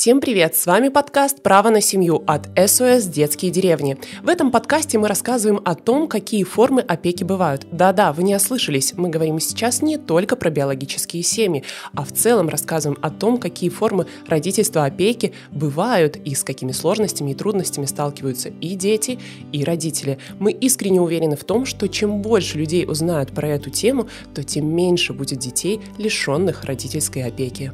Всем привет! С вами подкаст «Право на семью» от СОС «Детские деревни». В этом подкасте мы рассказываем о том, какие формы опеки бывают. Да-да, вы не ослышались, мы говорим сейчас не только про биологические семьи, а в целом рассказываем о том, какие формы родительства опеки бывают и с какими сложностями и трудностями сталкиваются и дети, и родители. Мы искренне уверены в том, что чем больше людей узнают про эту тему, то тем меньше будет детей, лишенных родительской опеки.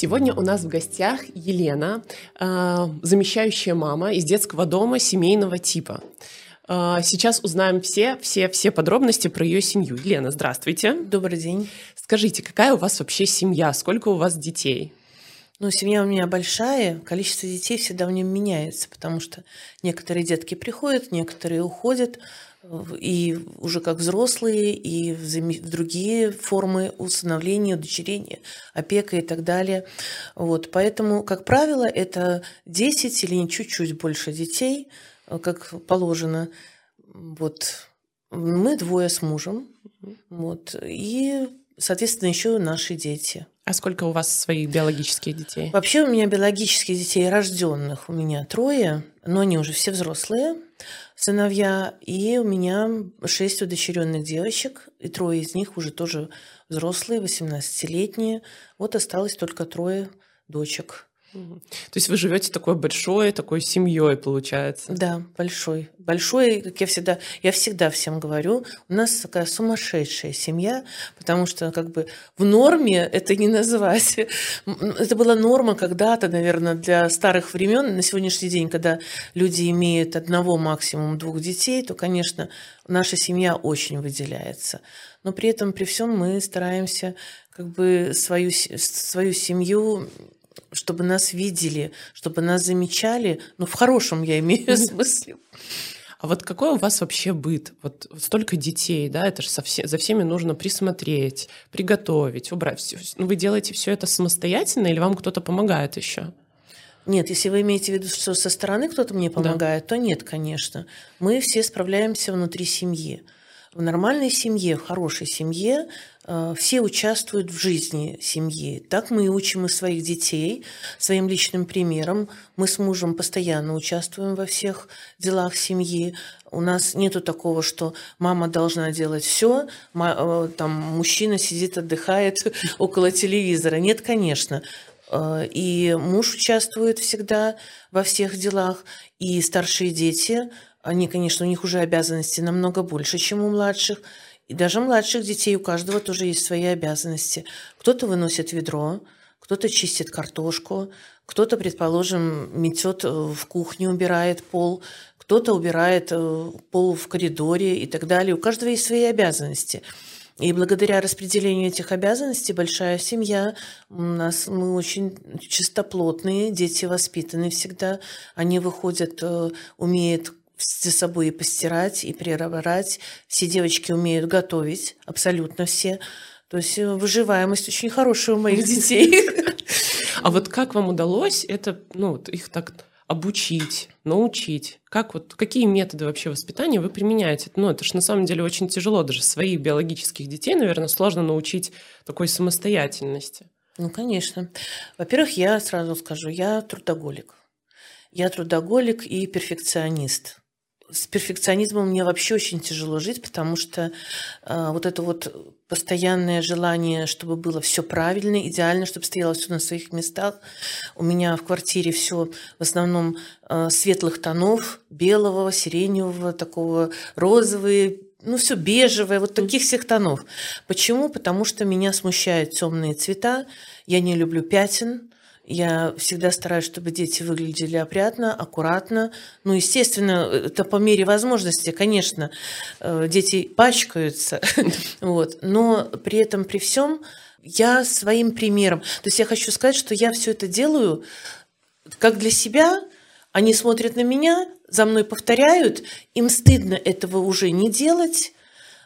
Сегодня у нас в гостях Елена, а, замещающая мама из детского дома семейного типа. А, сейчас узнаем все, все, все подробности про ее семью. Елена, здравствуйте. Добрый день. Скажите, какая у вас вообще семья? Сколько у вас детей? Ну, семья у меня большая, количество детей всегда в нем меняется, потому что некоторые детки приходят, некоторые уходят и уже как взрослые, и в другие формы усыновления, удочерения, опека и так далее. Вот. Поэтому, как правило, это 10 или чуть-чуть больше детей, э, как положено. Вот. Мы двое с мужем. Вот. И, соответственно, еще наши дети. А сколько у вас своих биологических детей? Вообще у меня биологических детей рожденных у меня трое, но они уже все взрослые сыновья, и у меня шесть удочеренных девочек, и трое из них уже тоже взрослые, 18-летние. Вот осталось только трое дочек. То есть вы живете такой большой, такой семьей, получается? Да, большой. Большой, как я всегда, я всегда всем говорю, у нас такая сумасшедшая семья, потому что как бы в норме это не называть. Это была норма когда-то, наверное, для старых времен. На сегодняшний день, когда люди имеют одного, максимум двух детей, то, конечно, наша семья очень выделяется. Но при этом, при всем мы стараемся как бы свою, свою семью чтобы нас видели, чтобы нас замечали, ну, в хорошем я имею смысле. А вот какой у вас вообще быт? Вот столько детей, да, это же все, за всеми нужно присмотреть, приготовить, убрать. Все. Ну, вы делаете все это самостоятельно или вам кто-то помогает еще? Нет, если вы имеете в виду, что со стороны кто-то мне помогает, да. то нет, конечно. Мы все справляемся внутри семьи. В нормальной семье, в хорошей семье э, все участвуют в жизни семьи. Так мы и учим и своих детей своим личным примером. Мы с мужем постоянно участвуем во всех делах семьи. У нас нету такого, что мама должна делать все, э, там мужчина сидит, отдыхает около телевизора. Нет, конечно. Э, и муж участвует всегда во всех делах, и старшие дети – они, конечно, у них уже обязанности намного больше, чем у младших. И даже младших детей у каждого тоже есть свои обязанности. Кто-то выносит ведро, кто-то чистит картошку, кто-то, предположим, метет э, в кухне, убирает пол, кто-то убирает э, пол в коридоре и так далее. У каждого есть свои обязанности. И благодаря распределению этих обязанностей большая семья, у нас мы очень чистоплотные, дети воспитаны всегда, они выходят, э, умеют за собой и постирать, и прирабрать. Все девочки умеют готовить, абсолютно все. То есть э, выживаемость очень хорошая у моих детей. А вот как вам удалось это, ну, их так обучить, научить? Как вот, какие методы вообще воспитания вы применяете? Ну, это же на самом деле очень тяжело. Даже своих биологических детей, наверное, сложно научить такой самостоятельности. Ну, конечно. Во-первых, я сразу скажу, я трудоголик. Я трудоголик и перфекционист с перфекционизмом мне вообще очень тяжело жить, потому что э, вот это вот постоянное желание, чтобы было все правильно, идеально, чтобы стояло все на своих местах. У меня в квартире все в основном э, светлых тонов, белого, сиреневого, такого розовые, ну все бежевое, вот таких всех тонов. Почему? Потому что меня смущают темные цвета, я не люблю пятен, я всегда стараюсь, чтобы дети выглядели опрятно, аккуратно. Ну, естественно, это по мере возможности, конечно, э, дети пачкаются, вот. но при этом, при всем, я своим примером. То есть я хочу сказать, что я все это делаю как для себя, они смотрят на меня, за мной повторяют, им стыдно этого уже не делать,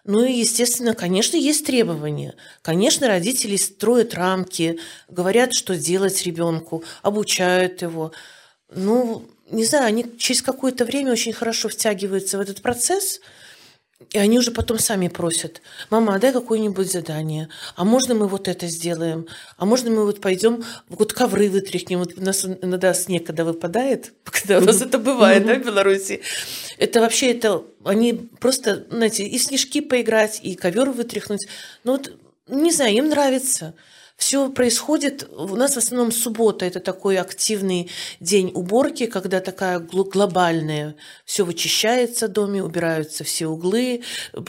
ну и, естественно, конечно, есть требования. Конечно, родители строят рамки, говорят, что делать ребенку, обучают его. Ну, не знаю, они через какое-то время очень хорошо втягиваются в этот процесс. и они уже потом сами просят, мама, а дай какое-нибудь задание, а можно мы вот это сделаем, а можно мы вот пойдем, вот ковры вытряхнем, вот у нас иногда снег, когда выпадает, когда у нас это бывает, да, в Беларуси, это вообще, это, они просто, знаете, и снежки поиграть, и ковер вытряхнуть, ну вот, не знаю, им нравится все происходит, у нас в основном суббота, это такой активный день уборки, когда такая глобальная, все вычищается в доме, убираются все углы,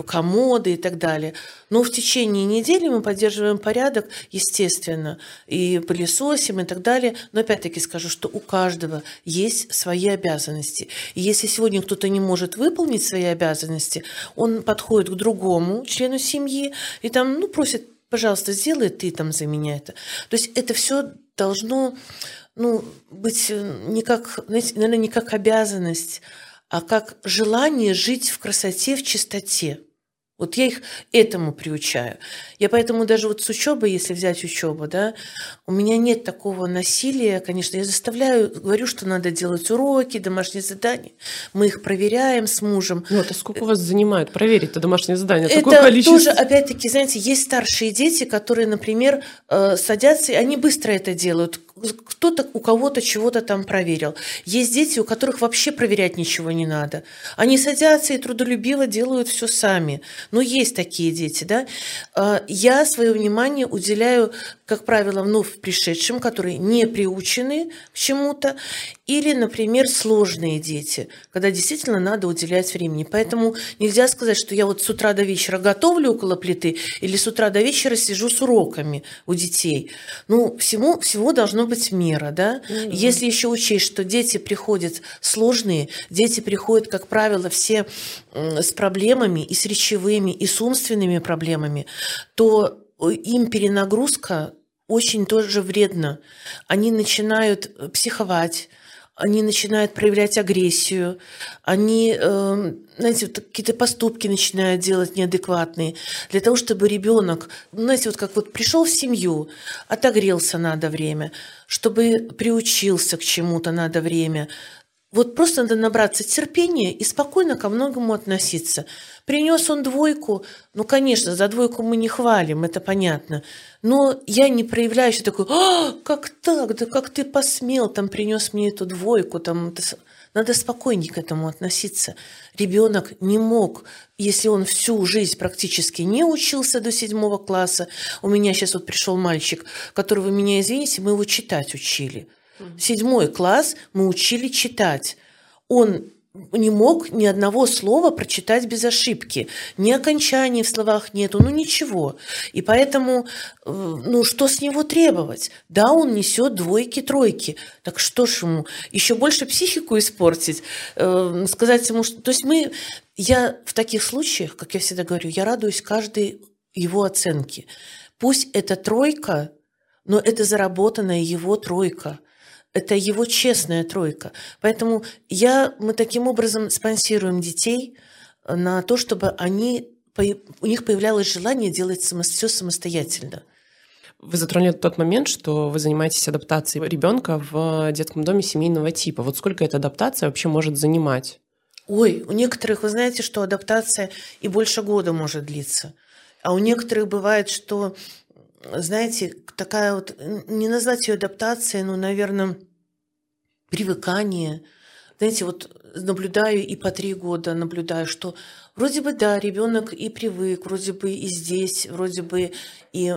комоды и так далее. Но в течение недели мы поддерживаем порядок, естественно, и пылесосим и так далее. Но опять-таки скажу, что у каждого есть свои обязанности. И если сегодня кто-то не может выполнить свои обязанности, он подходит к другому члену семьи и там, ну, просит пожалуйста, сделай ты там за меня это. То есть это все должно ну, быть э, не как, знаете, наверное, не как обязанность, а как желание жить в красоте, в чистоте. Вот я их этому приучаю. Я поэтому даже вот с учебой, если взять учебу, да, у меня нет такого насилия, конечно, я заставляю, говорю, что надо делать уроки, домашние задания, мы их проверяем с мужем. Ну, это сколько у вас занимает проверить-то домашние задания? Это Такое количество... тоже, опять-таки, знаете, есть старшие дети, которые, например, э, садятся, и они быстро это делают, кто-то у кого-то чего-то там проверил. Есть дети, у которых вообще проверять ничего не надо. Они садятся и трудолюбиво делают все сами. Но есть такие дети, да. А, я свое внимание уделяю, как правило, вновь пришедшим, которые не приучены к чему-то, или, например, сложные дети, когда действительно надо уделять времени. Поэтому нельзя сказать, что я вот с утра до вечера готовлю около плиты или с утра до вечера сижу с уроками у детей. Ну, всему, всего должно быть мера, да? Mm-hmm. Если еще учесть, что дети приходят сложные, дети приходят, как правило, все с проблемами и с речевыми, и с умственными проблемами, то им перенагрузка очень тоже вредна. Они начинают э, психовать, они начинают проявлять агрессию, они, э, знаете, вот какие-то поступки начинают делать неадекватные. Для того, чтобы ребенок, знаете, вот как вот пришел в семью, отогрелся надо время, чтобы приучился к чему-то надо время, вот просто надо набраться терпения и спокойно ко многому относиться. Принес он двойку, ну, конечно, за двойку мы не хвалим, это понятно. Но я не проявляю еще такой, а, как так, да как ты посмел, там принес мне эту двойку, там. Надо спокойнее к этому относиться. Ребенок не мог, если он всю жизнь практически не учился до седьмого класса. У меня сейчас вот пришел мальчик, которого меня, извините, мы его читать учили. Седьмой класс мы учили читать. Он не мог ни одного слова прочитать без ошибки. Ни окончаний в словах нету, ну ничего. И поэтому, э, ну что с него требовать? Да, он несет двойки, тройки. Так что ж ему, еще больше психику испортить? Э, сказать ему, что... То есть мы... Я в таких случаях, как я всегда говорю, я радуюсь каждой его оценке. Пусть это тройка, но это заработанная его тройка – это его честная тройка. Поэтому я, мы таким образом спонсируем детей э, на то, чтобы они, у них появлялось желание делать все самостоятельно. Вы затронули тот момент, что вы занимаетесь адаптацией ребенка в детском доме семейного типа. Вот сколько эта адаптация вообще может занимать? Ой, у некоторых, вы знаете, что адаптация и больше года может длиться. А у некоторых бывает, что знаете, такая вот, не назвать ее адаптацией, но, наверное, привыкание. Знаете, вот наблюдаю и по три года наблюдаю, что вроде бы, да, ребенок и привык, вроде бы и здесь, вроде бы и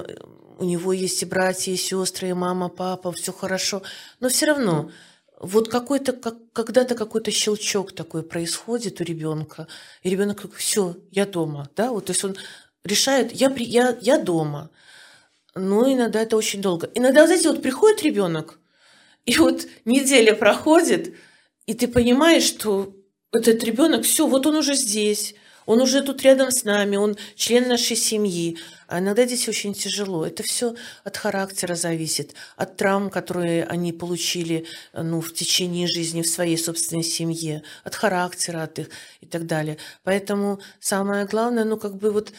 у него есть и братья, и сестры, и мама, папа, все хорошо, но все равно вот какой-то, как, когда-то какой-то щелчок такой происходит у ребенка, и ребенок все, я дома, да, вот, то есть он решает, я, я, я дома, ну, иногда это очень долго. Иногда, знаете, вот приходит ребенок, и вот неделя проходит, и ты понимаешь, что этот ребенок, все, вот он уже здесь, он уже тут рядом с нами, он член нашей семьи. А иногда здесь очень тяжело. Это все от характера зависит, от травм, которые они получили ну, в течение жизни в своей собственной семье, от характера от их и так далее. Поэтому самое главное, ну как бы вот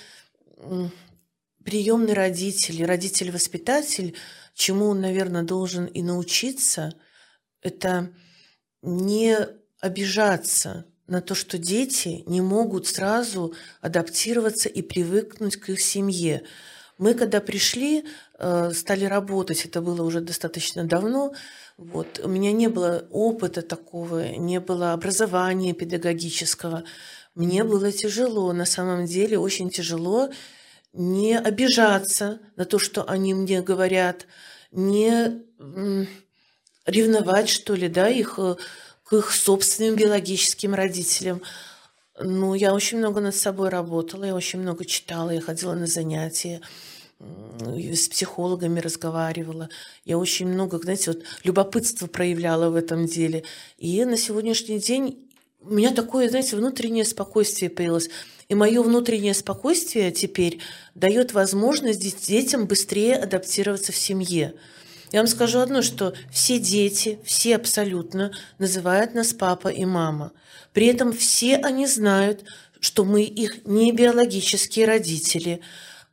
приемный родитель, родитель-воспитатель, чему он, наверное, должен и научиться, это не обижаться на то, что дети не могут сразу адаптироваться и привыкнуть к их семье. Мы, когда пришли, э, стали работать, это было уже достаточно давно, вот, у меня не было опыта такого, не было образования педагогического. Мне было тяжело, на самом деле очень тяжело не обижаться на то, что они мне говорят, не ревновать, что ли, да, их э, к их собственным биологическим родителям. Ну, я очень много над собой работала, я очень много читала, я ходила на занятия, с психологами разговаривала. Я очень много, знаете, вот любопытство проявляла в этом деле. И на сегодняшний день у меня такое, знаете, внутреннее спокойствие появилось. И мое внутреннее спокойствие теперь дает возможность детям быстрее адаптироваться в семье. Я вам скажу одно, что все дети, все абсолютно называют нас папа и мама. При этом все они знают, что мы их не биологические родители.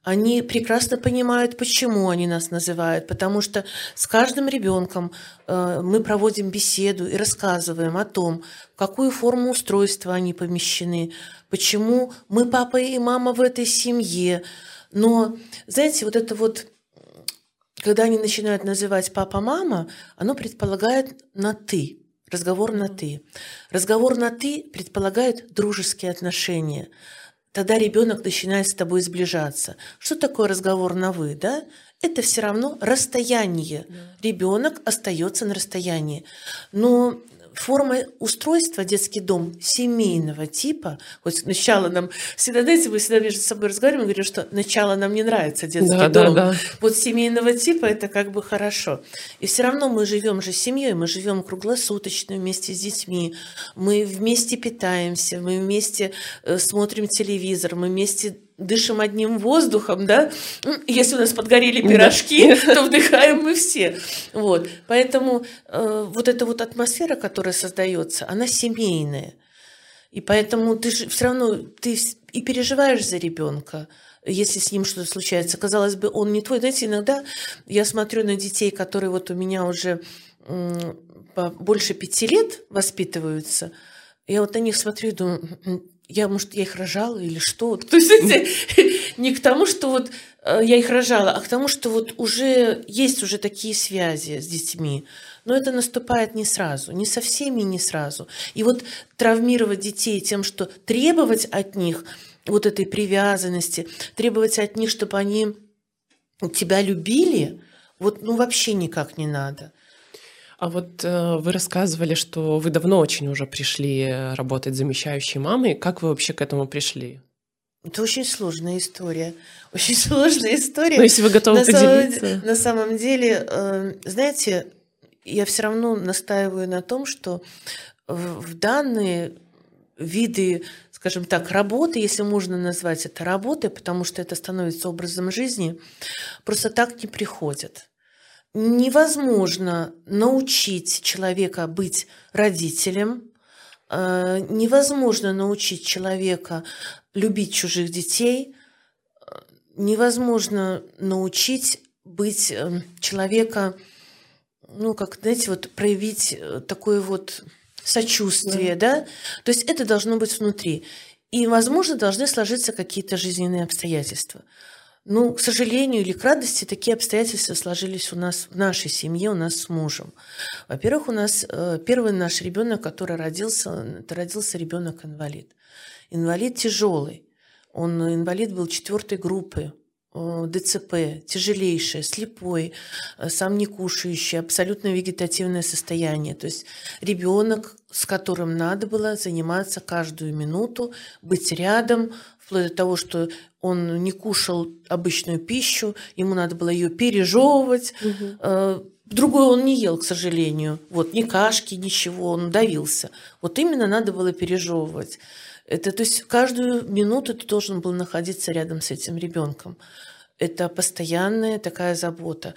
Они прекрасно понимают, почему они нас называют, потому что с каждым ребенком э, мы проводим беседу и рассказываем о том, в какую форму устройства они помещены, почему мы папа и мама в этой семье. Но, знаете, вот это вот когда они начинают называть папа-мама, оно предполагает на «ты», разговор на «ты». Разговор на «ты» предполагает дружеские отношения. Тогда ребенок начинает с тобой сближаться. Что такое разговор на «вы», да? Это все равно расстояние. Ребенок остается на расстоянии. Но форма устройства детский дом семейного типа, вот сначала нам, всегда, знаете, мы всегда между собой разговариваем, говорим, что начало нам не нравится детский да, дом. Да, да. Вот семейного типа это как бы хорошо. И все равно мы живем же семьей, мы живем круглосуточно вместе с детьми, мы вместе питаемся, мы вместе э, смотрим телевизор, мы вместе дышим одним воздухом, да, если у нас подгорели пирожки, да. то вдыхаем мы все. Вот. Поэтому э, вот эта вот атмосфера, которая создается, она семейная. И поэтому ты же все равно ты и переживаешь за ребенка, если с ним что-то случается. Казалось бы, он не твой. Знаете, иногда я смотрю на детей, которые вот у меня уже больше пяти лет воспитываются, я вот на них смотрю и думаю, я, может, я их рожала или что. То есть не к тому, что вот э, я их рожала, а к тому, что вот уже есть уже такие связи с детьми. Но это наступает не сразу, не со всеми не сразу. И вот травмировать детей тем, что требовать от них вот этой привязанности, требовать от них, чтобы они тебя любили, вот ну вообще никак не надо. А вот э, вы рассказывали, что вы давно очень уже пришли э, работать замещающей мамой. Как вы вообще к этому пришли? Это очень сложная история. Очень сложная история. Но ну, если вы готовы на поделиться. Самом, на самом деле, э, знаете, я все равно настаиваю на том, что в данные виды, скажем так, работы, если можно назвать это работой, потому что это становится образом жизни, просто так не приходят невозможно научить человека быть родителем, э, невозможно научить человека любить чужих детей, э, невозможно научить быть э, человека, ну, как, знаете, вот проявить такое вот сочувствие, да. да? То есть это должно быть внутри. И, возможно, должны сложиться какие-то жизненные обстоятельства. Ну, к сожалению или к радости, такие обстоятельства сложились у нас в нашей семье, у нас с мужем. Во-первых, у нас э, первый наш ребенок, который родился, это родился ребенок инвалид. Инвалид тяжелый. Он инвалид был четвертой группы, э, ДЦП, тяжелейшее, слепой, э, сам не кушающий, абсолютно вегетативное состояние. То есть ребенок, с которым надо было заниматься каждую минуту, быть рядом, вплоть до того, что он не кушал обычную пищу, ему надо было ее пережевывать. Угу. Другой он не ел, к сожалению. Вот ни кашки, ничего, он давился. Вот именно надо было пережевывать. Это, то есть каждую минуту ты должен был находиться рядом с этим ребенком. Это постоянная такая забота.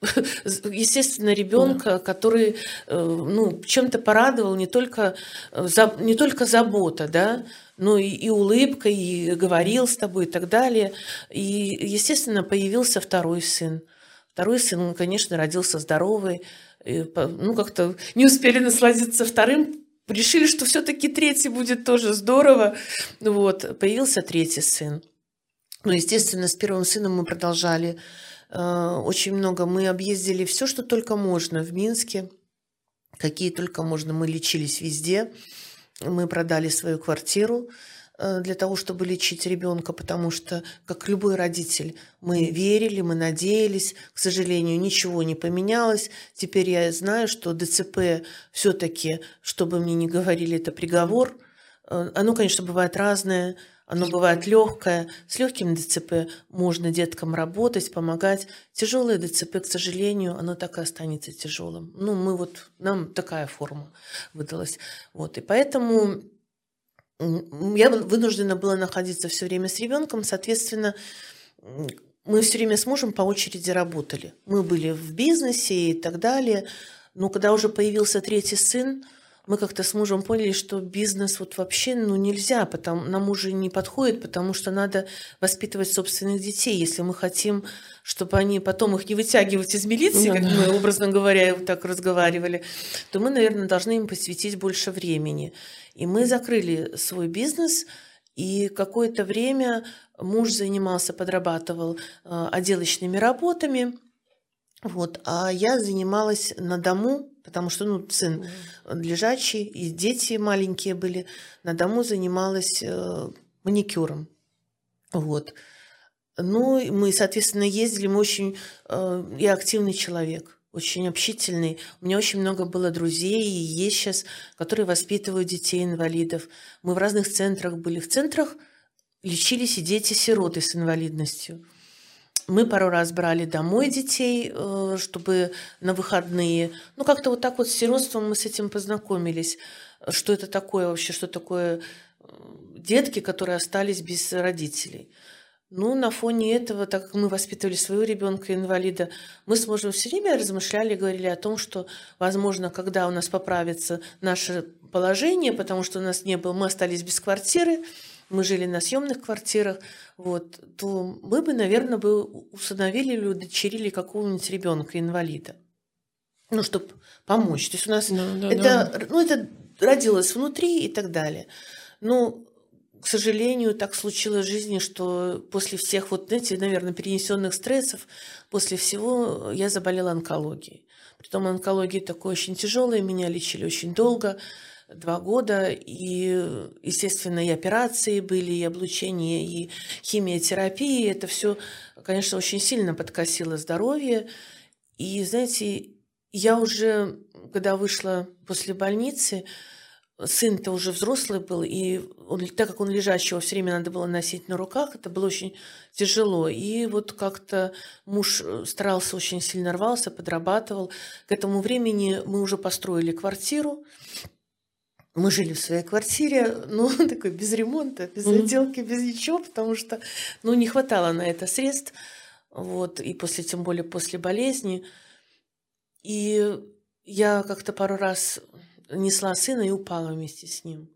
Естественно, ребенка, да. который э, ну, чем-то порадовал не только, э, не только забота, да, ну и, и улыбка, и говорил с тобой и так далее. И, естественно, появился второй сын. Второй сын, он, конечно, родился здоровый. И, ну, как-то не успели насладиться вторым решили, что все-таки третий будет тоже здорово. Вот, появился третий сын. Ну, естественно, с первым сыном мы продолжали очень много. Мы объездили все, что только можно в Минске. Какие только можно. Мы лечились везде. Мы продали свою квартиру э, для того, чтобы лечить ребенка, потому что, как любой родитель, мы верили, мы надеялись. К сожалению, ничего не поменялось. Теперь я знаю, что ДЦП все-таки, чтобы мне не говорили, это приговор. Э, оно, конечно, бывает разное. Оно бывает легкое. С легким ДЦП можно деткам работать, помогать. Тяжелое ДЦП, к сожалению, оно так и останется тяжелым. Ну, мы вот, нам такая форма выдалась. Вот, и поэтому я вынуждена была находиться все время с ребенком, соответственно, мы все время с мужем по очереди работали. Мы были в бизнесе и так далее. Но когда уже появился третий сын, мы как-то с мужем поняли, что бизнес вот вообще ну, нельзя, потому, нам уже не подходит, потому что надо воспитывать собственных детей. Если мы хотим, чтобы они потом их не вытягивать из милиции, ну, как мы, образно говоря, так разговаривали, то мы, наверное, должны им посвятить больше времени. И мы закрыли свой бизнес, и какое-то время муж занимался, подрабатывал э, отделочными работами, вот, а я занималась на дому потому что ну, сын лежачий, и дети маленькие были. На дому занималась э, маникюром. Вот. Ну, мы, соответственно, ездили, мы очень... Э, я активный человек, очень общительный. У меня очень много было друзей, и есть сейчас, которые воспитывают детей-инвалидов. Мы в разных центрах были. В центрах лечились и дети-сироты с инвалидностью. Мы пару раз брали домой детей, э, чтобы на выходные. Ну, как-то вот так вот с сиротством мы с этим познакомились. Что это такое вообще, что такое э, детки, которые остались без родителей. Ну, на фоне этого, так как мы воспитывали своего ребенка-инвалида, мы с мужем все время размышляли, говорили о том, что, возможно, когда у нас поправится наше положение, потому что у нас не было, мы остались без квартиры, мы жили на съемных квартирах, вот, то мы бы, наверное, бы усыновили или удочерили какого-нибудь ребенка инвалида. Ну, чтобы помочь. То есть у нас да, да, это, да. ну, это родилось внутри и так далее. Но, к сожалению, так случилось в жизни, что после всех вот, знаете, наверное, перенесенных стрессов, после всего я заболела онкологией. Притом онкология такой очень тяжелая, меня лечили очень долго два года, и, естественно, и операции были, и облучение, и химиотерапия. Это все, конечно, очень сильно подкосило здоровье. И, знаете, я уже, когда вышла после больницы, сын-то уже взрослый был, и он, так как он лежачий, его все время надо было носить на руках, это было очень тяжело. И вот как-то муж старался, очень сильно рвался, подрабатывал. К этому времени мы уже построили квартиру, мы жили в своей квартире, ну, такой без ремонта, без mm-hmm. отделки, без ничего, потому что, ну, не хватало на это средств, вот, и после, тем более после болезни. И я как-то пару раз несла сына и упала вместе с ним.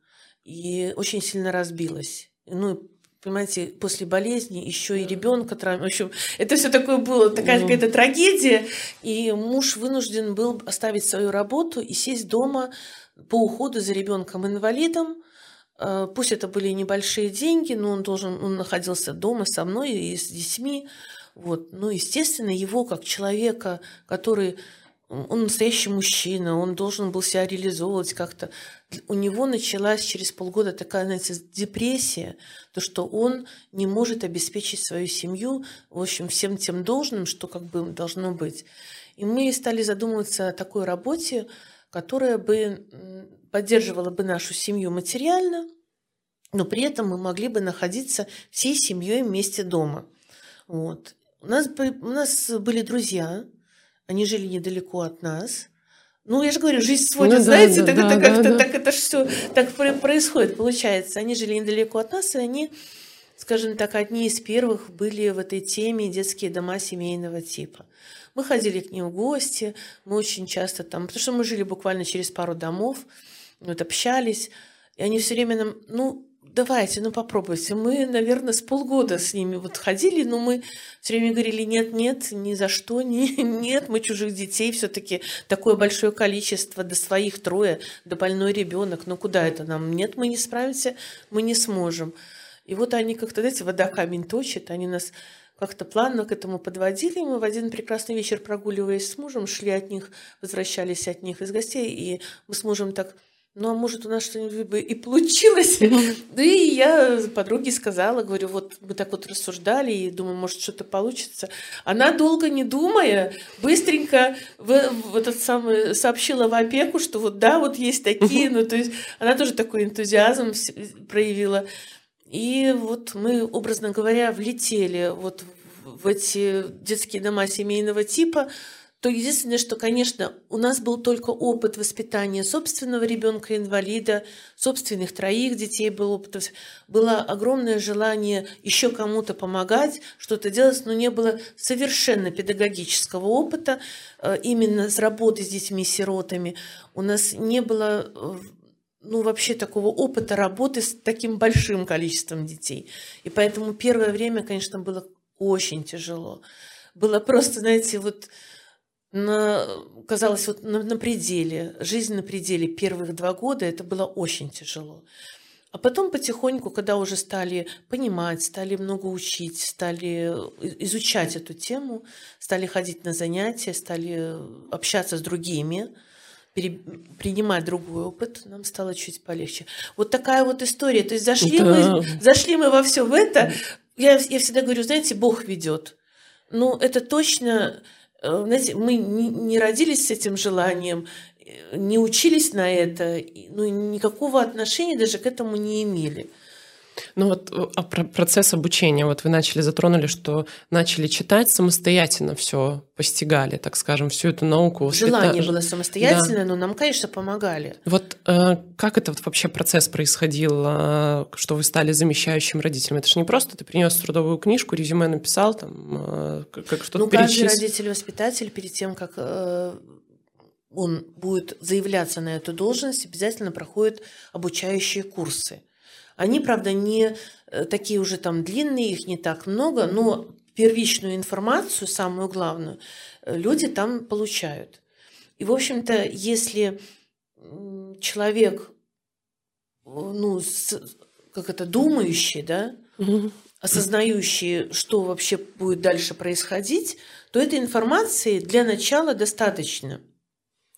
И очень сильно разбилась. Ну, понимаете, после болезни еще и ребенка травм. В общем, это все такое было, такая mm. какая-то трагедия. И муж вынужден был оставить свою работу и сесть дома по уходу за ребенком-инвалидом. Э, пусть это были небольшие деньги, но он должен, он находился дома со мной и с детьми. Вот. Ну, естественно, его как человека, который он настоящий мужчина, он должен был себя реализовывать как-то. У него началась через полгода такая, знаете, депрессия, то, что он не может обеспечить свою семью, в общем, всем тем должным, что как бы должно быть. И мы стали задумываться о такой работе, которая бы поддерживала бы нашу семью материально, но при этом мы могли бы находиться всей семьей вместе дома. Вот. У, нас, у нас были друзья, они жили недалеко от нас. Ну, я же говорю, жизнь сводит, ну, знаете, да, так, да, это да, как-то, да. так это все так происходит, получается. Они жили недалеко от нас, и они, скажем так, одни из первых были в этой теме детские дома семейного типа. Мы ходили к ним в гости, мы очень часто там, потому что мы жили буквально через пару домов, вот общались, и они все время нам, ну, давайте, ну попробуйте. Мы, наверное, с полгода с ними вот ходили, но мы все время говорили, нет, нет, ни за что, ни, нет, мы чужих детей все-таки такое большое количество, до своих трое, до больной ребенок, ну куда это нам? Нет, мы не справимся, мы не сможем. И вот они как-то, знаете, вода камень точит, они нас как-то плавно к этому подводили. Мы в один прекрасный вечер, прогуливаясь с мужем, шли от них, возвращались от них из гостей, и мы с мужем так ну, а может, у нас что-нибудь бы и получилось. Да и я подруге сказала, говорю, вот мы так вот рассуждали, и думаю, может, что-то получится. Она, долго не думая, быстренько в, в этот самый, сообщила в опеку, что вот да, вот есть такие, ну, то есть она тоже такой энтузиазм проявила. И вот мы, образно говоря, влетели вот в эти детские дома семейного типа, то единственное, что, конечно, у нас был только опыт воспитания собственного ребенка-инвалида, собственных троих детей был опыт. Было огромное желание еще кому-то помогать, что-то делать, но не было совершенно педагогического опыта э, именно с работы с детьми-сиротами. У нас не было э, ну, вообще такого опыта работы с таким большим количеством детей. И поэтому первое время, конечно, было очень тяжело. Было просто, знаете, вот на, казалось, вот на, на пределе, жизнь на пределе первых два года, это было очень тяжело. А потом потихоньку, когда уже стали понимать, стали много учить, стали изучать эту тему, стали ходить на занятия, стали общаться с другими, принимать другой опыт, нам стало чуть полегче. Вот такая вот история. То есть зашли, да. мы, зашли мы во все в это. Я, я всегда говорю, знаете, Бог ведет. Ну, это точно Э, знаете, мы не родились с этим желанием, э, не учились на это, ну, никакого отношения даже к этому не имели. Ну вот э, а процесс обучения, вот вы начали, затронули, что начали читать самостоятельно все, постигали, так скажем, всю эту науку. Желание было самостоятельно, да. но нам, конечно, помогали. Вот э, как этот вообще процесс происходил, э, что вы стали замещающим родителем? Это же не просто ты принес трудовую книжку, резюме написал, там, э, как что-то Ну, каждый родитель-воспитатель перед тем, как э, он будет заявляться на эту должность, обязательно проходит обучающие курсы. Они, правда, не э, такие уже там длинные, их не так много, но первичную информацию, самую главную, э, люди там получают. И, в общем-то, если человек, ну, как это, думающий, да, осознающий, что вообще будет дальше происходить, то этой информации для начала достаточно.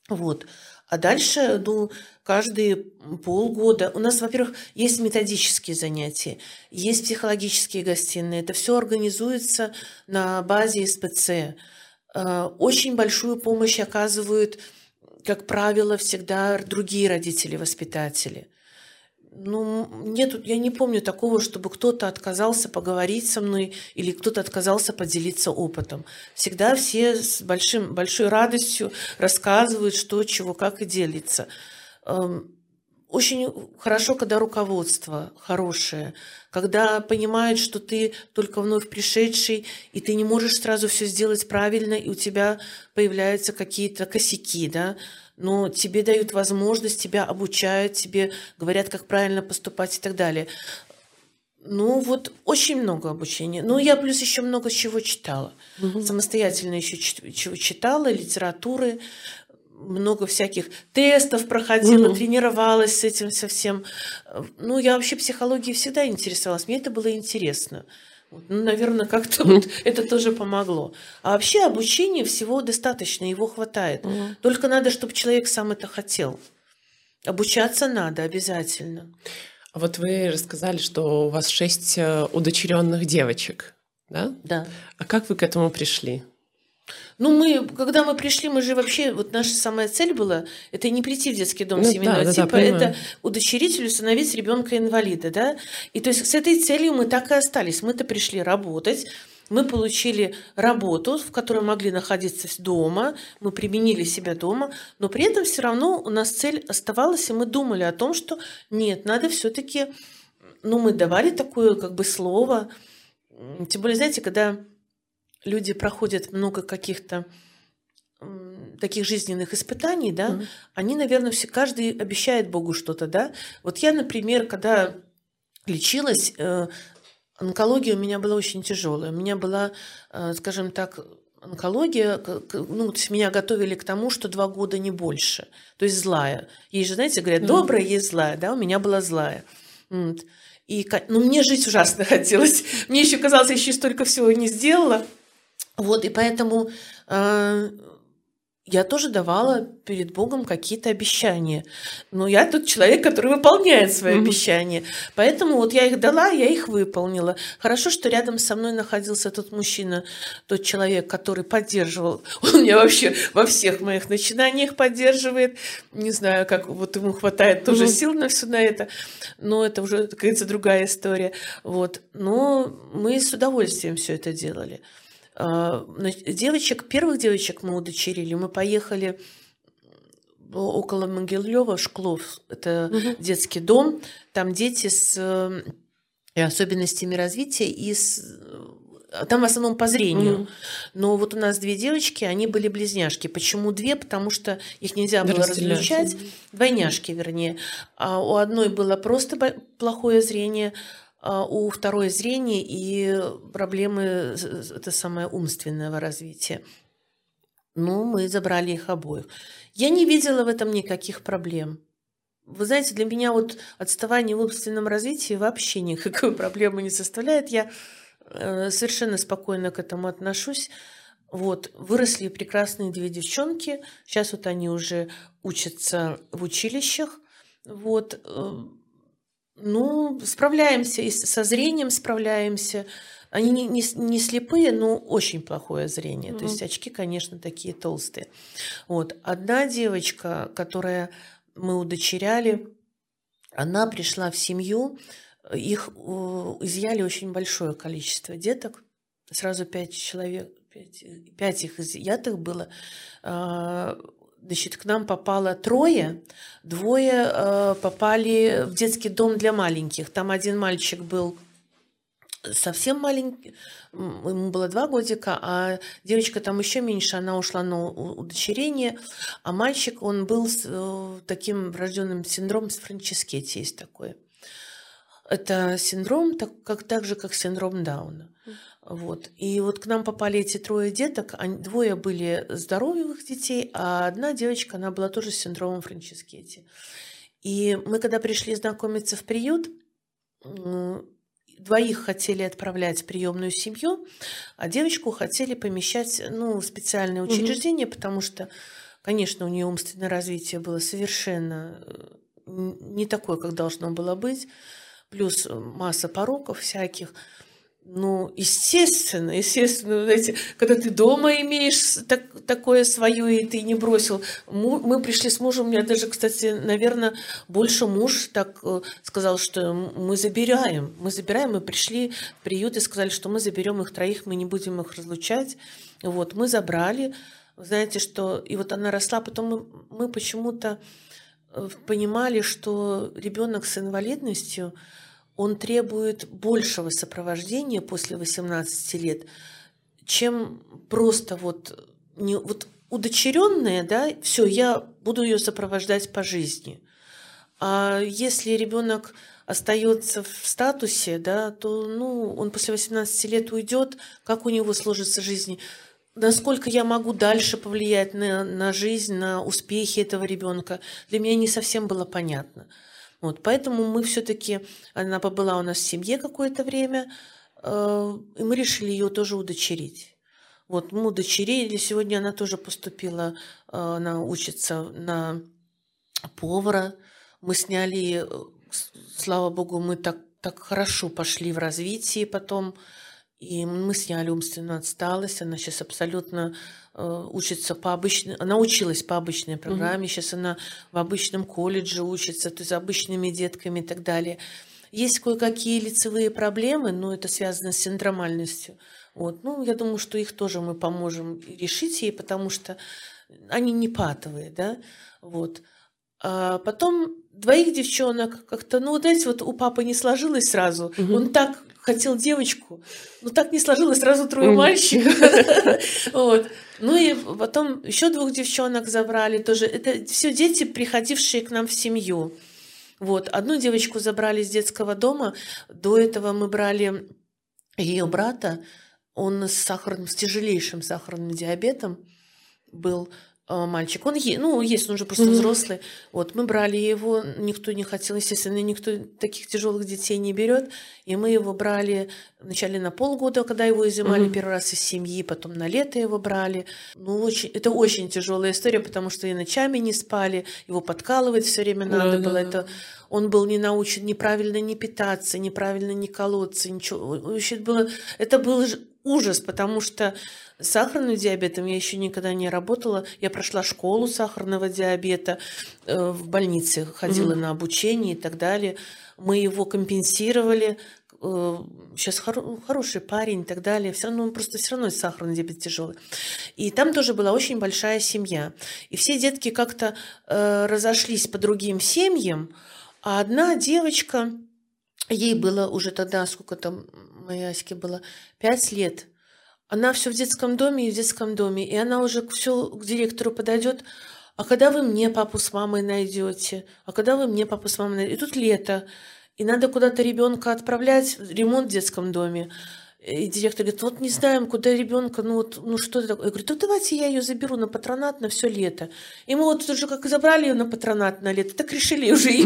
Вот. А дальше, ну, каждые полгода. У нас, во-первых, есть методические занятия, есть психологические гостиные. Это все организуется на базе СПЦ. Э, очень большую помощь оказывают, как правило, всегда другие родители-воспитатели. Ну, нет, я не помню такого, чтобы кто-то отказался поговорить со мной или кто-то отказался поделиться опытом. Всегда все с большим, большой радостью рассказывают, что, чего, как и делится. Эм, очень хорошо, когда руководство хорошее, когда понимают, что ты только вновь пришедший, и ты не можешь сразу все сделать правильно, и у тебя появляются какие-то косяки, да, но тебе дают возможность, тебя обучают, тебе говорят, как правильно поступать и так далее. Ну, вот очень много обучения. Ну, я плюс еще много чего читала. Угу. Самостоятельно еще чего читала, литературы много всяких тестов проходила, mm тренировалась с этим совсем. Ну, я вообще психологией всегда интересовалась, мне это было интересно. Ну, наверное, как-то вот это тоже помогло. А вообще обучение всего достаточно, его хватает. mm Только надо, чтобы человек сам это хотел. Обучаться надо обязательно. А вот вы рассказали, что у вас шесть э, удочеренных девочек, да? Да. А как вы к этому пришли? Ну, мы, когда мы пришли, мы же вообще, вот наша самая цель была, это не прийти в детский дом ну, семейного да, типа, да, это удочерить или установить ребенка инвалида, да. И то есть с этой целью мы так и остались. Мы-то пришли работать, мы получили работу, в которой могли находиться дома, мы применили себя дома, но при этом все равно у нас цель оставалась, и мы думали о том, что нет, надо все-таки, ну, мы давали такое как бы слово, тем более, знаете, когда люди проходят много каких-то таких жизненных испытаний, да, mm-hmm. они, наверное, все, каждый обещает Богу что-то, да. Вот я, например, когда лечилась, э, онкология у меня была очень тяжелая. У меня была, э, скажем так, онкология, ну, то есть меня готовили к тому, что два года не больше. То есть злая. Есть же, знаете, говорят, добрая, есть злая, да, у меня была злая. И, ну, мне жить ужасно хотелось. Мне еще казалось, я еще столько всего не сделала. Вот, и поэтому э, я тоже давала перед Богом какие-то обещания. Но я тот человек, который выполняет свои mm-hmm. обещания. Поэтому вот я их дала, я их выполнила. Хорошо, что рядом со мной находился тот мужчина, тот человек, который поддерживал. Он меня вообще во всех моих начинаниях поддерживает. Не знаю, как вот ему хватает тоже mm-hmm. сил на все на это. Но это уже, как говорится, другая история. Вот. Но мы с удовольствием все это делали. А, девочек, первых девочек мы удочерили. Мы поехали около Могилева, Шклов. Это угу. детский дом. Там дети с э, особенностями развития и с э, там в основном по зрению. Mm. Но вот у нас две девочки, они были близняшки. Почему две? Потому что их нельзя было различать. Двойняшки, вернее. А у одной было просто плохое зрение, у второе зрение и проблемы, это самое умственного развития. Ну, мы забрали их обоих. Я не видела в этом никаких проблем. Вы знаете, для меня вот отставание в умственном развитии вообще никакой проблемы не составляет. Я э, совершенно спокойно к этому отношусь. Вот, выросли прекрасные две девчонки. Сейчас вот они уже учатся в училищах. Вот, э, ну, справляемся, и со зрением справляемся. Они не, не, не слепые, но очень плохое зрение. Mm-hmm. То есть очки, конечно, такие толстые. Вот. Одна девочка, которая мы удочеряли, она пришла в семью, их изъяли очень большое количество деток, сразу пять человек, пять, пять их изъятых было. Значит, к нам попало трое, двое э, попали в детский дом для маленьких. Там один мальчик был совсем маленький, ему было два годика, а девочка там еще меньше, она ушла на удочерение, а мальчик, он был с э, таким врожденным синдромом с Франческетти, есть такое. Это синдром, так, как, так же, как синдром Дауна. Вот. И вот к нам попали эти трое деток. Они, двое были здоровых детей, а одна девочка, она была тоже с синдромом Франческетти. И мы, когда пришли знакомиться в приют, двоих хотели отправлять в приемную семью, а девочку хотели помещать ну, в специальное учреждение, угу. потому что, конечно, у нее умственное развитие было совершенно э, не такое, как должно было быть, плюс масса пороков всяких – ну, естественно, естественно, знаете, когда ты дома имеешь так, такое свое, и ты не бросил. Мы пришли с мужем, у меня даже, кстати, наверное, больше муж так э, сказал, что мы забираем. Мы забираем, мы пришли в приют и сказали, что мы заберем их троих, мы не будем их разлучать. Вот, мы забрали. Знаете, что... И вот она росла, потом мы, мы почему-то э, понимали, что ребенок с инвалидностью, он требует большего сопровождения после 18 лет, чем просто вот, не, вот удочеренная, да, все, я буду ее сопровождать по жизни. А если ребенок остается в статусе, да, то ну, он после 18 лет уйдет, как у него сложится жизнь, насколько я могу дальше повлиять на, на жизнь, на успехи этого ребенка, для меня не совсем было понятно. Вот, поэтому мы все-таки, она побыла у нас в семье какое-то время, э, и мы решили ее тоже удочерить. Вот, мы удочерили, сегодня она тоже поступила, э, она учится на повара. Мы сняли, э, слава богу, мы так, так хорошо пошли в развитии потом, и мы сняли умственную отсталость, она сейчас абсолютно учится по обычной, она училась по обычной программе, mm-hmm. сейчас она в обычном колледже учится, то есть обычными детками и так далее. Есть кое-какие лицевые проблемы, но это связано с синдромальностью. Вот. Ну, я думаю, что их тоже мы поможем решить ей, потому что они не патовые, да, вот. А потом двоих девчонок как-то, ну, знаете, вот у папы не сложилось сразу. Угу. Он так хотел девочку, но так не сложилось, сразу трое мальчиков. Вот. Ну и потом еще двух девчонок забрали тоже. Это все дети, приходившие к нам в семью. Вот. Одну девочку забрали из детского дома. До этого мы брали ее брата. Он с сахарным, с тяжелейшим сахарным диабетом был. А, мальчик. Он есть, ну, есть, он уже просто взрослый. Вот, мы брали его, никто не хотел, естественно, никто таких тяжелых детей не берет. И мы его брали вначале на полгода, когда его изымали mm-hmm. первый раз из семьи, потом на лето его брали. Ну, очень, это очень тяжелая история, потому что и ночами не спали, его подкалывать все время надо mm-hmm. было. Это он был не научен неправильно не питаться, неправильно не колоться, ничего. Вообще было, это был ужас, потому что с сахарным диабетом я еще никогда не работала. Я прошла школу сахарного диабета, э, в больнице ходила mm-hmm. на обучение и так далее. Мы его компенсировали. Сейчас э, хор- хороший парень и так далее. Все равно он просто все равно сахарный диабет тяжелый. И там тоже была очень большая семья. И все детки как-то э, разошлись по другим семьям. А одна девочка, ей было уже тогда, сколько там моей Аське было, пять лет – она все в детском доме и в детском доме, и она уже все к директору подойдет. А когда вы мне папу с мамой найдете? А когда вы мне папу с мамой найдете? И тут лето, и надо куда-то ребенка отправлять, ремонт в детском доме. И директор говорит, вот не знаем, куда ребенка, ну вот, ну что это такое? Я говорю, ну давайте я ее заберу на патронат на все лето. И мы вот уже как забрали ее на патронат на лето, так решили уже и,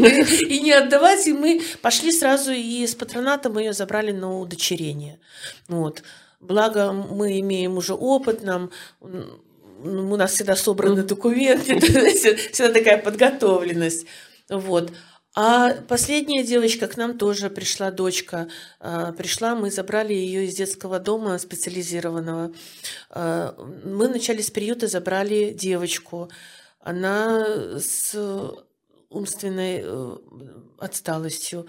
и не отдавать, и мы пошли сразу и с патроната мы ее забрали на удочерение. Вот. Благо мы имеем уже опыт, нам у нас всегда собраны документы, всегда такая подготовленность. Вот. А последняя девочка к нам тоже пришла, дочка. А, пришла, мы забрали ее из детского дома специализированного. А, мы вначале с приюта забрали девочку. Она с умственной э, отсталостью.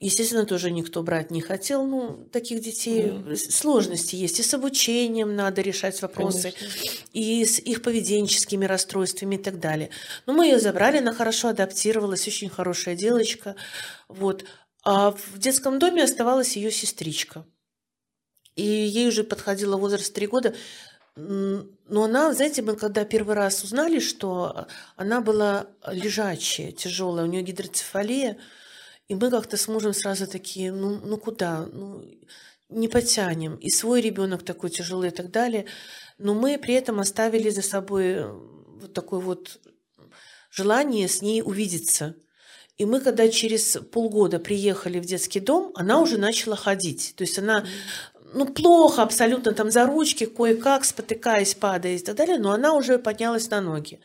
Естественно, тоже никто брать не хотел. Ну, таких детей mm. сложности есть. И с обучением надо решать вопросы, Конечно. и с их поведенческими расстройствами и так далее. Но мы ее забрали, она хорошо адаптировалась, очень хорошая девочка. Вот. А в детском доме оставалась ее сестричка. И ей уже подходило возраст 3 года. Но она, знаете, мы когда первый раз узнали, что она была лежачая, тяжелая, у нее гидроцефалия, и мы как-то с мужем сразу такие, ну, ну куда, ну, не потянем. И свой ребенок такой тяжелый и так далее. Но мы при этом оставили за собой э, вот такое вот желание с ней увидеться. И мы, когда через полгода приехали в детский дом, она уже начала ходить. То есть она ну, плохо абсолютно там за ручки, кое-как, спотыкаясь, падая и так далее, но она уже поднялась на ноги.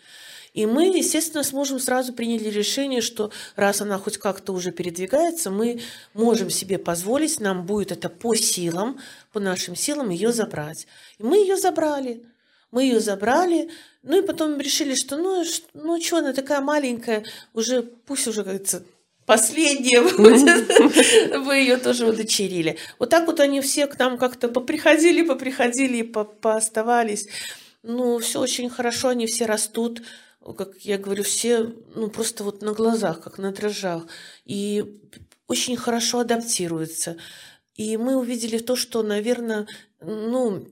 И мы, естественно, с мужем сразу приняли решение, что раз она хоть как-то уже передвигается, мы можем себе позволить, нам будет это по силам, по нашим силам ее забрать. И мы ее забрали. Мы ее забрали, ну и потом решили, что ну, ну что, она такая маленькая, уже пусть уже, как говорится, последняя будет, вы ее тоже удочерили. Вот так вот они все к нам как-то поприходили, поприходили и по пооставались. Ну, все очень хорошо, они все растут как я говорю, все ну, просто вот на глазах, как на дрожжах. И очень хорошо адаптируются. И мы увидели то, что, наверное, ну,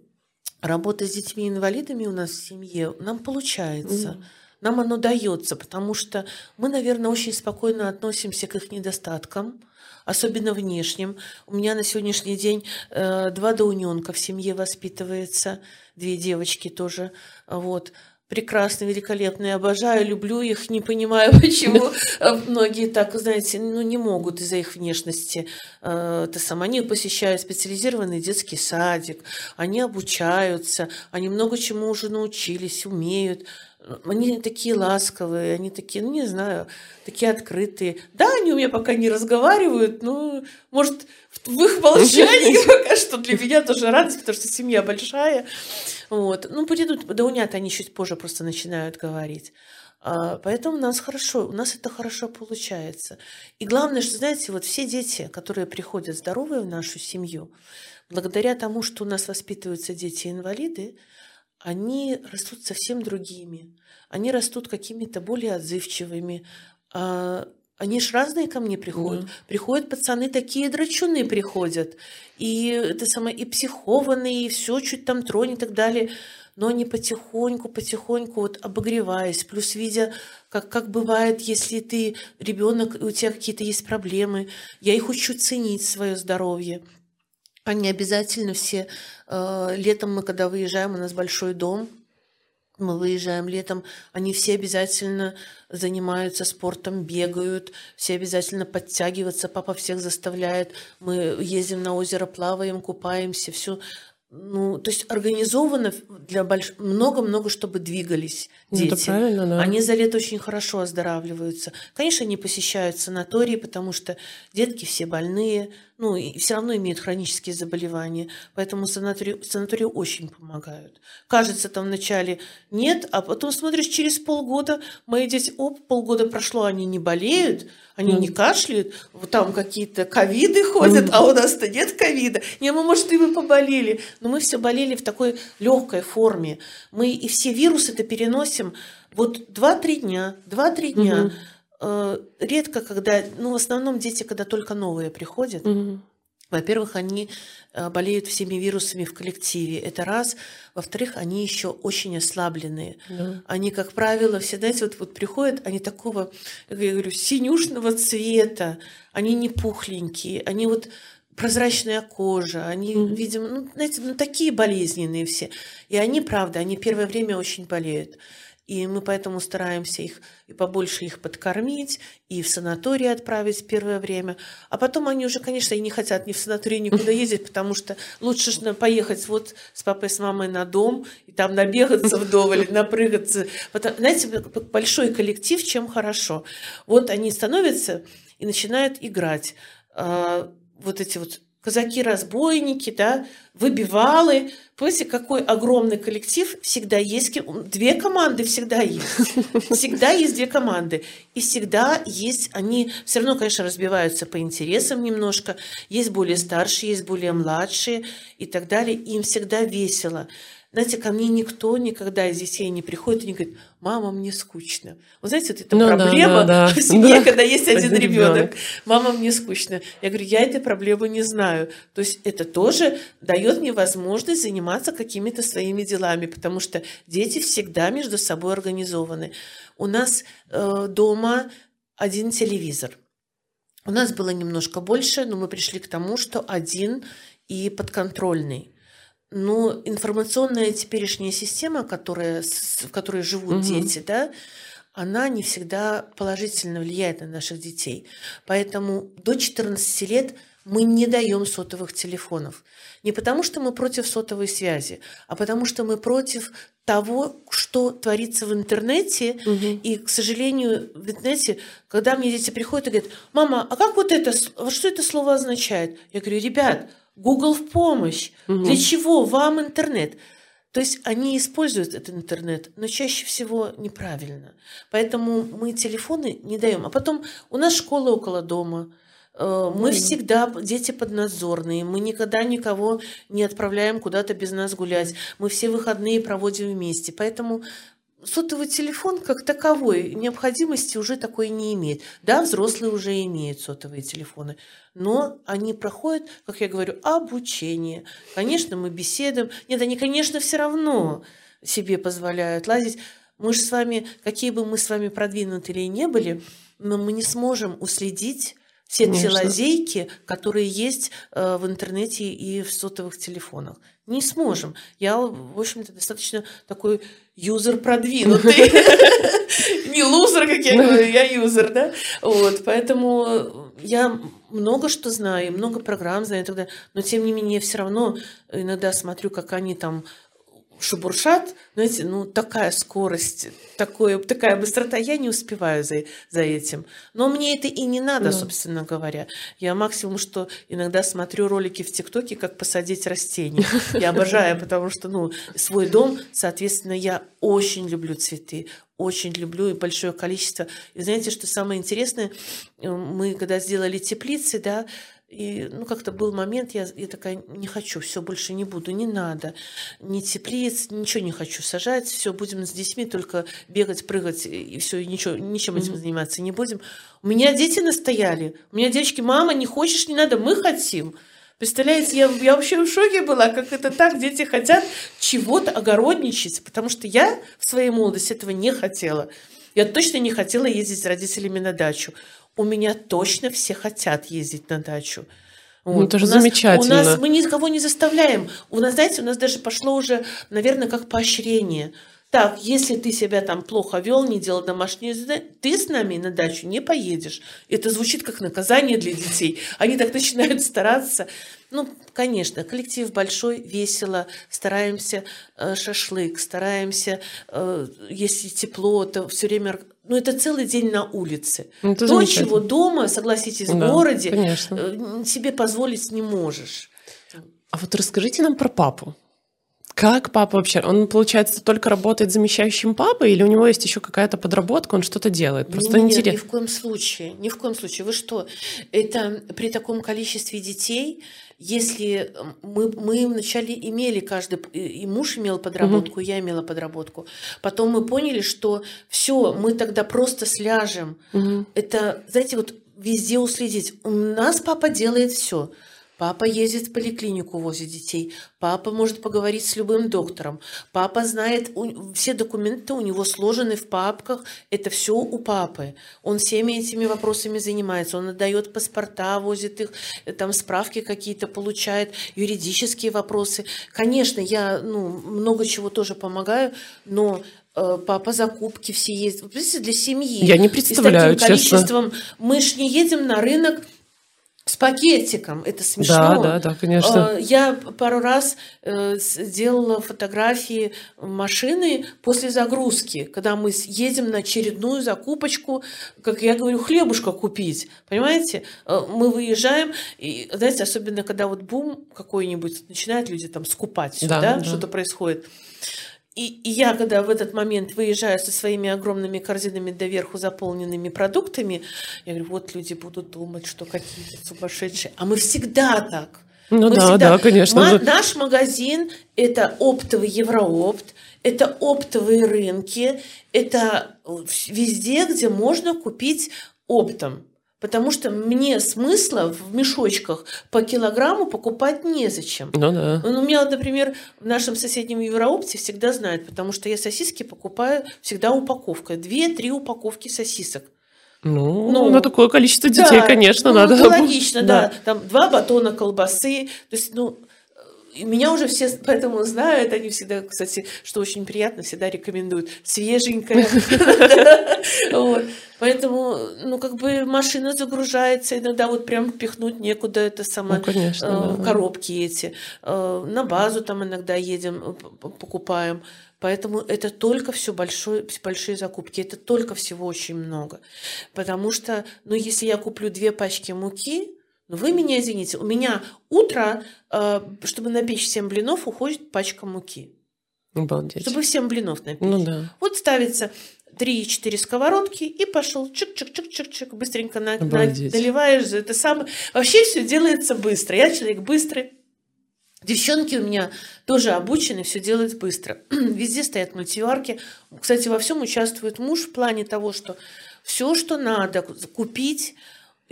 работа с детьми-инвалидами у нас в семье нам получается. Mm. Нам оно дается, потому что мы, наверное, очень спокойно относимся к их недостаткам, особенно внешним. У меня на сегодняшний день э, два доуненка в семье воспитывается, две девочки тоже. Вот прекрасные, великолепные, обожаю, люблю их, не понимаю, почему многие так, знаете, ну, не могут из-за их внешности. Э, это сам, они посещают специализированный детский садик, они обучаются, они много чему уже научились, умеют. Они такие ласковые, они такие, ну, не знаю, такие открытые. Да, они у меня пока не разговаривают, но, может, в их молчании пока что для меня тоже радость, потому что семья большая. Вот. Ну, придут, да унят они чуть позже просто начинают говорить. А, поэтому у нас хорошо, у нас это хорошо получается. И главное, что, знаете, вот все дети, которые приходят здоровые в нашу семью, благодаря тому, что у нас воспитываются дети-инвалиды, они растут совсем другими. Они растут какими-то более отзывчивыми. А, они ж разные ко мне приходят. Да. Приходят пацаны такие драчуны приходят. И это самое, и психованные, и все чуть там тронет и так далее. но они потихоньку, потихоньку вот обогреваясь, плюс видя, как, как бывает, если ты ребенок, у тебя какие-то есть проблемы, я их учу ценить свое здоровье. Они обязательно все, э, летом мы, когда выезжаем, у нас большой дом, мы выезжаем летом, они все обязательно занимаются спортом, бегают, все обязательно подтягиваться, папа всех заставляет, мы ездим на озеро, плаваем, купаемся, все ну, то есть организовано для больш... много-много, чтобы двигались дети. Ну, это правильно, да. Они за лето очень хорошо оздоравливаются. Конечно, они посещают санатории, потому что детки все больные, ну, и все равно имеют хронические заболевания. Поэтому санатории, санатории очень помогают. Кажется, там вначале нет, а потом смотришь, через полгода мои дети, оп, полгода прошло, они не болеют, они не кашляют, вот там какие-то ковиды ходят, а у нас-то нет ковида. Не, мы, может, и мы поболели. Но мы все болели в такой легкой форме. Мы и все вирусы это переносим вот 2-3 дня, 2-3 дня. Угу. Редко, когда, ну, в основном дети, когда только новые приходят, угу. Во-первых, они э, болеют всеми вирусами в коллективе. Это раз. Во-вторых, они еще очень ослабленные. Да. Они, как правило, все, знаете, вот, вот приходят, они такого, я говорю, синюшного цвета, они не пухленькие, они вот прозрачная кожа, они, mm-hmm. видимо, ну, знаете, ну, такие болезненные все. И они, правда, они первое время очень болеют. И мы поэтому стараемся их и побольше их подкормить, и в санаторий отправить первое время. А потом они уже, конечно, и не хотят ни в санаторий никуда ездить, потому что лучше же поехать вот с папой, с мамой на дом, и там набегаться вдоволь, напрыгаться. Потому, знаете, большой коллектив, чем хорошо. Вот они становятся и начинают играть. А, вот эти вот казаки-разбойники, да, выбивалы. Понимаете, какой огромный коллектив, всегда есть две команды, всегда есть. Всегда есть две команды. И всегда есть, они все равно, конечно, разбиваются по интересам немножко. Есть более старшие, есть более младшие и так далее. Им всегда весело. Знаете, ко мне никто никогда из детей не приходит и не говорит, мама, мне скучно. Вы знаете, вот это ну, проблема да, да, да. в семье, да. когда есть один, один ребенок. Мама, мне скучно. Я говорю, я этой проблемы не знаю. То есть это тоже дает мне возможность заниматься какими-то своими делами, потому что дети всегда между собой организованы. У нас э, дома один телевизор. У нас было немножко больше, но мы пришли к тому, что один и подконтрольный. Но информационная теперешняя система, которая, в которой живут угу. дети, да, она не всегда положительно влияет на наших детей. Поэтому до 14 лет мы не даем сотовых телефонов. Не потому, что мы против сотовой связи, а потому, что мы против того, что творится в интернете. Угу. И, к сожалению, в интернете, когда мне дети приходят и говорят, мама, а как вот это, что это слово означает? Я говорю, ребят, Google в помощь. Угу. Для чего вам интернет? То есть они используют этот интернет, но чаще всего неправильно. Поэтому мы телефоны не даем. А потом у нас школа около дома. Э, мы всегда дети поднадзорные, мы никогда никого не отправляем куда-то без нас гулять. Мы все выходные проводим вместе. Поэтому сотовый телефон как таковой необходимости уже такой не имеет. Да, взрослые уже имеют сотовые телефоны, но они проходят, как я говорю, обучение. Конечно, мы беседуем. Нет, они, конечно, все равно себе позволяют лазить. Мы же с вами, какие бы мы с вами продвинутые не были, но мы не сможем уследить все Конечно. те лазейки, которые есть э, в интернете и в сотовых телефонах. Не сможем. Я, в общем-то, достаточно такой юзер продвинутый. Не лузер, как я говорю, я юзер, да? Вот, поэтому я много что знаю, много программ знаю, но тем не менее все равно иногда смотрю, как они там шебуршат, знаете, ну такая скорость, такое, такая быстрота, я не успеваю за, за этим. Но мне это и не надо, да. собственно говоря. Я максимум, что иногда смотрю ролики в ТикТоке, как посадить растения. Я обожаю, потому что, ну, свой дом, соответственно, я очень люблю цветы, очень люблю и большое количество. И знаете, что самое интересное, мы когда сделали теплицы, да, и, ну, как-то был момент, я, я такая, не хочу, все, больше не буду, не надо, ни теплиц, ничего не хочу сажать, все, будем с детьми только бегать, прыгать, и все, и ничего, ничем этим заниматься не будем. У меня дети настояли, у меня девочки, мама, не хочешь, не надо, мы хотим. Представляете, я, я вообще в шоке была, как это так, дети хотят чего-то огородничать, потому что я в своей молодости этого не хотела. Я точно не хотела ездить с родителями на дачу. У меня точно все хотят ездить на дачу. Вот. Ну, это же у нас, замечательно. У нас мы никого не заставляем. У нас, знаете, у нас даже пошло уже, наверное, как поощрение – так, если ты себя там плохо вел, не делал домашнее задание, ты с нами на дачу не поедешь. Это звучит как наказание для детей. Они так начинают стараться. Ну, конечно, коллектив большой, весело, стараемся э, шашлык, стараемся, э, если тепло, то все время... Ну, это целый день на улице. Ну, то, чего дома, согласитесь, в да, городе конечно. Э, себе позволить не можешь. А вот расскажите нам про папу. Как папа вообще? Он, получается, только работает замещающим папой, или у него есть еще какая-то подработка, он что-то делает? Просто Нет, интересно. ни в коем случае. Ни в коем случае. Вы что? Это при таком количестве детей, если мы, мы вначале имели каждый, и муж имел подработку, угу. я имела подработку. Потом мы поняли, что все, мы тогда просто сляжем. Угу. Это, знаете, вот везде уследить. У нас папа делает все. Папа ездит в поликлинику, возле детей. Папа может поговорить с любым доктором. Папа знает, все документы у него сложены в папках. Это все у папы. Он всеми этими вопросами занимается. Он отдает паспорта, возит их, там справки какие-то получает, юридические вопросы. Конечно, я ну, много чего тоже помогаю, но э, папа закупки все ездит. Представляете, для семьи. Я не представляю, И с таким количеством. Честно. Мы ж не едем на рынок с пакетиком. Это смешно. Да, да, да, конечно. Э, я пару раз э, сделала фотографии машины после загрузки, когда мы едем на очередную закупочку, как я говорю, хлебушка купить. Понимаете? Э, мы выезжаем, и, знаете, особенно когда вот бум какой-нибудь, начинают люди там скупать да, да? да. что-то происходит. И, и я, когда в этот момент выезжаю со своими огромными корзинами доверху заполненными продуктами, я говорю, вот люди будут думать, что какие-то сумасшедшие. А мы всегда так. Ну мы да, всегда... да, конечно. Ма- наш магазин – это оптовый Евроопт, это оптовые рынки, это везде, где можно купить оптом. Потому что мне смысла в мешочках по килограмму покупать незачем. Ну да. Ну, у меня, например, в нашем соседнем Евроопте всегда знают, потому что я сосиски покупаю всегда упаковкой. Две-три упаковки сосисок. Ну, ну, на такое количество детей, да, конечно, ну, надо. Это логично, да. да. Там два батона колбасы. То есть, ну, меня уже все поэтому знают, они всегда, кстати, что очень приятно, всегда рекомендуют свеженькое. Поэтому, ну, как бы машина загружается, иногда вот прям пихнуть некуда, это самое, ну, э, коробки эти. Э, на базу там иногда едем, э, покупаем. Поэтому это только все большое, большие закупки, это только всего очень много. Потому что, ну, если я куплю две пачки муки, но вы меня извините, у меня утро, э, чтобы напечь 7 блинов, уходит пачка муки. Обалдеть. Чтобы 7 блинов напечь. Ну да. Вот ставится 3-4 сковородки и пошел чик-чик-чик-чик-чик, быстренько на, на, наливаешь. Это самое... Вообще все делается быстро. Я человек быстрый. Девчонки у меня тоже обучены, все делать быстро. Везде стоят мультиварки. Кстати, во всем участвует муж в плане того, что все, что надо купить,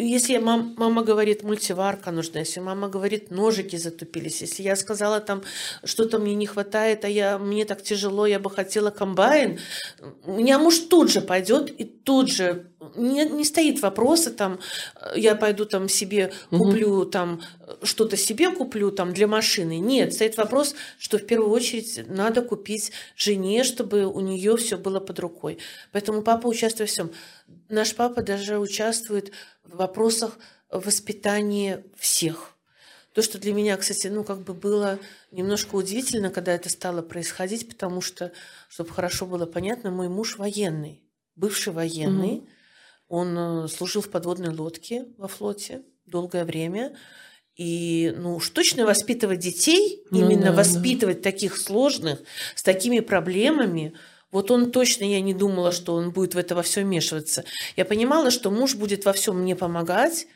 если мам, мама говорит, мультиварка нужна, если мама говорит, ножики затупились, если я сказала там, что-то мне не хватает, а я, мне так тяжело, я бы хотела комбайн, у меня муж тут же пойдет и тут же, не, не стоит вопроса там, я пойду там себе куплю угу. там, что-то себе куплю там для машины. Нет, стоит вопрос, что в первую очередь надо купить жене, чтобы у нее все было под рукой. Поэтому папа участвует во всем. Наш папа даже участвует в вопросах воспитания всех. То, что для меня, кстати, ну, как бы было немножко удивительно, когда это стало происходить, потому что, чтобы хорошо было понятно, мой муж военный, бывший военный. Угу. Он э, служил в подводной лодке во флоте долгое время. И ну уж точно воспитывать детей, ну, именно да, воспитывать да. таких сложных, с такими проблемами, вот он точно, я не думала, что он будет в это во все вмешиваться. Я понимала, что муж будет во всем мне помогать,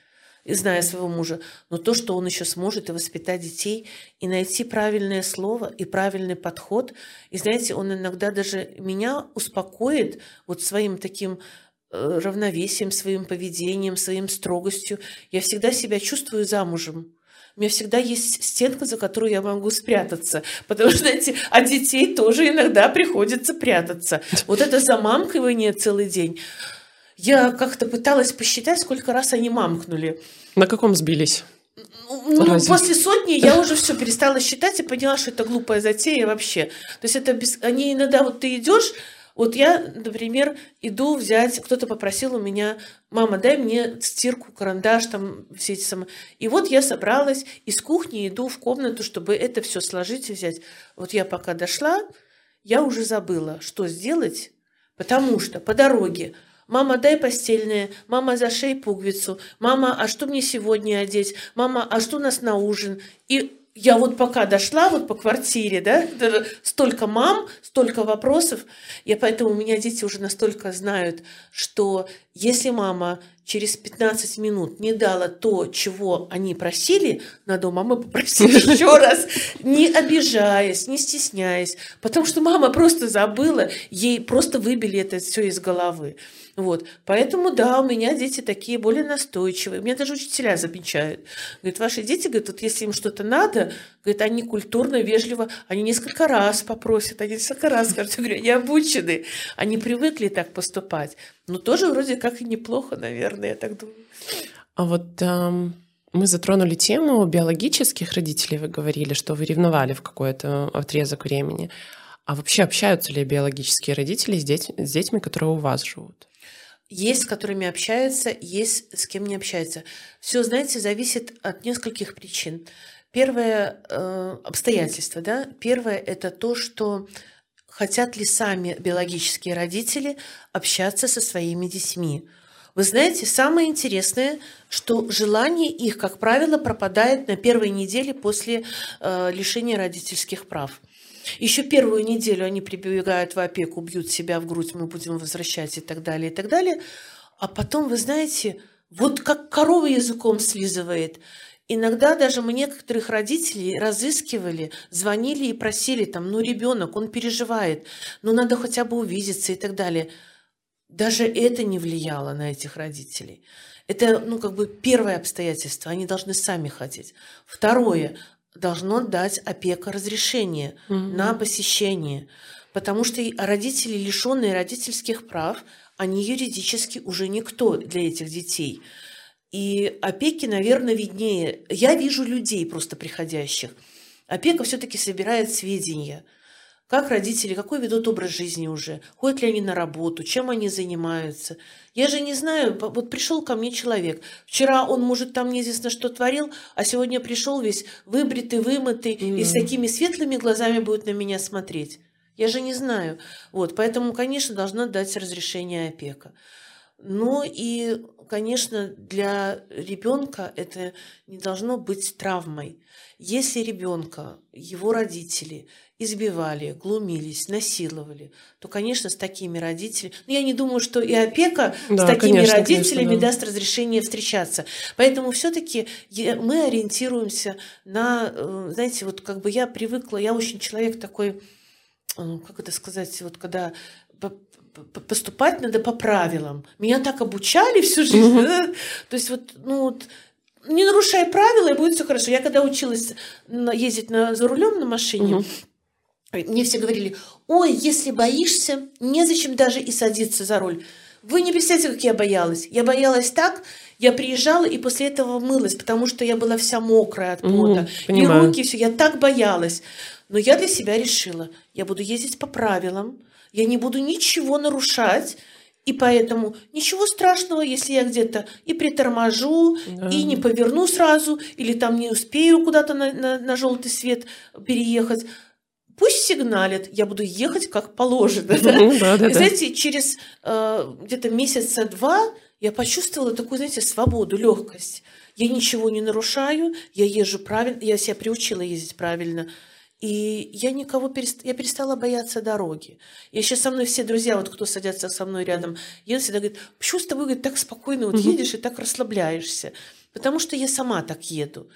зная своего мужа, но то, что он еще сможет и воспитать детей, и найти правильное слово и правильный подход. И знаете, он иногда даже меня успокоит вот своим таким э, равновесием, своим поведением, своим строгостью. Я всегда себя чувствую замужем. у меня всегда есть стенка, за которую я могу спрятаться. Потому что, знаете, от детей тоже иногда приходится прятаться. Вот это замамкивание целый день. Я как-то пыталась посчитать, сколько раз они мамкнули. На каком сбились? Ну, Разве? после сотни я уже все перестала считать и поняла, что это глупая затея вообще. То есть это без... они иногда вот ты идешь, вот я, например, иду взять, кто-то попросил у меня, мама, дай мне стирку, карандаш, там все эти самые. И вот я собралась из кухни иду в комнату, чтобы это все сложить и взять. Вот я пока дошла, я уже забыла, что сделать, потому что по дороге Мама, дай постельное. Мама, зашей пуговицу. Мама, а что мне сегодня одеть? Мама, а что у нас на ужин? И я вот пока дошла вот по квартире, да, столько мам, столько вопросов, я поэтому у меня дети уже настолько знают, что если мама через 15 минут не дала то, чего они просили, надо у мамы попросить еще раз, не обижаясь, не стесняясь, потому что мама просто забыла, ей просто выбили это все из головы. Вот. Поэтому, да, у меня дети такие более настойчивые. У меня даже учителя замечают. Говорят, ваши дети, говорят, вот если им что-то надо, говорят, они культурно, вежливо, они несколько раз попросят, они несколько раз скажут, я говорю, они обучены, они привыкли так поступать. Но тоже вроде как и неплохо, наверное, я так думаю. А вот эм, мы затронули тему биологических родителей, вы говорили, что вы ревновали в какой-то отрезок времени. А вообще общаются ли биологические родители с, деть, с детьми, которые у вас живут? Есть, с которыми общаются, есть, с кем не общаются. Все, знаете, зависит от нескольких причин. Первое э, обстоятельство, да, первое это то, что хотят ли сами биологические родители общаться со своими детьми. Вы знаете, самое интересное, что желание их, как правило, пропадает на первой неделе после э, лишения родительских прав. Еще первую неделю они прибегают в опеку, бьют себя в грудь, мы будем возвращать и так далее, и так далее. А потом, вы знаете, вот как корова языком слизывает. Иногда даже мы некоторых родителей разыскивали, звонили и просили там, ну ребенок, он переживает, ну надо хотя бы увидеться и так далее. Даже это не влияло на этих родителей. Это, ну, как бы первое обстоятельство. Они должны сами хотеть. Второе должно дать опека разрешение угу. на посещение. Потому что родители, лишенные родительских прав, они юридически уже никто для этих детей. И опеки, наверное, виднее. Я вижу людей просто приходящих. Опека все-таки собирает сведения – как родители, какой ведут образ жизни уже, ходят ли они на работу, чем они занимаются. Я же не знаю, вот пришел ко мне человек, вчера он, может, там неизвестно что творил, а сегодня пришел весь выбритый, вымытый mm. и с такими светлыми глазами будет на меня смотреть. Я же не знаю. Вот, поэтому, конечно, должна дать разрешение опека. Ну и, конечно, для ребенка это не должно быть травмой. Если ребенка, его родители избивали, глумились, насиловали, то, конечно, с такими родителями... Ну, я не думаю, что и опека да, с такими конечно, родителями конечно, да. даст разрешение встречаться. Поэтому все таки мы ориентируемся на... Э, знаете, вот как бы я привыкла, я очень человек такой, э, как это сказать, вот когда поступать надо по правилам. Меня так обучали всю жизнь. Mm-hmm. Да? То есть вот, ну вот, не нарушай правила, и будет все хорошо. Я когда училась ездить на, за рулем на машине, угу. мне все говорили, ой, если боишься, незачем даже и садиться за руль. Вы не представляете, как я боялась. Я боялась так, я приезжала и после этого мылась, потому что я была вся мокрая от пота. Угу, и руки, все. Я так боялась. Но я для себя решила, я буду ездить по правилам, я не буду ничего нарушать, и поэтому ничего страшного, если я где-то и приторможу, да. и не поверну сразу, или там не успею куда-то на, на, на желтый свет переехать. Пусть сигналят, я буду ехать как положено. Ну, да? Да, да, знаете, через э, где-то месяца два я почувствовала такую, знаете, свободу, легкость. Я ничего не нарушаю, я езжу правильно, я себя приучила ездить правильно. И я никого перест... я перестала бояться дороги. И сейчас со мной все друзья, вот кто садятся со мной рядом, едут, всегда говорят, почему с тобой говорит, так спокойно вот едешь и так расслабляешься? Потому что я сама так еду.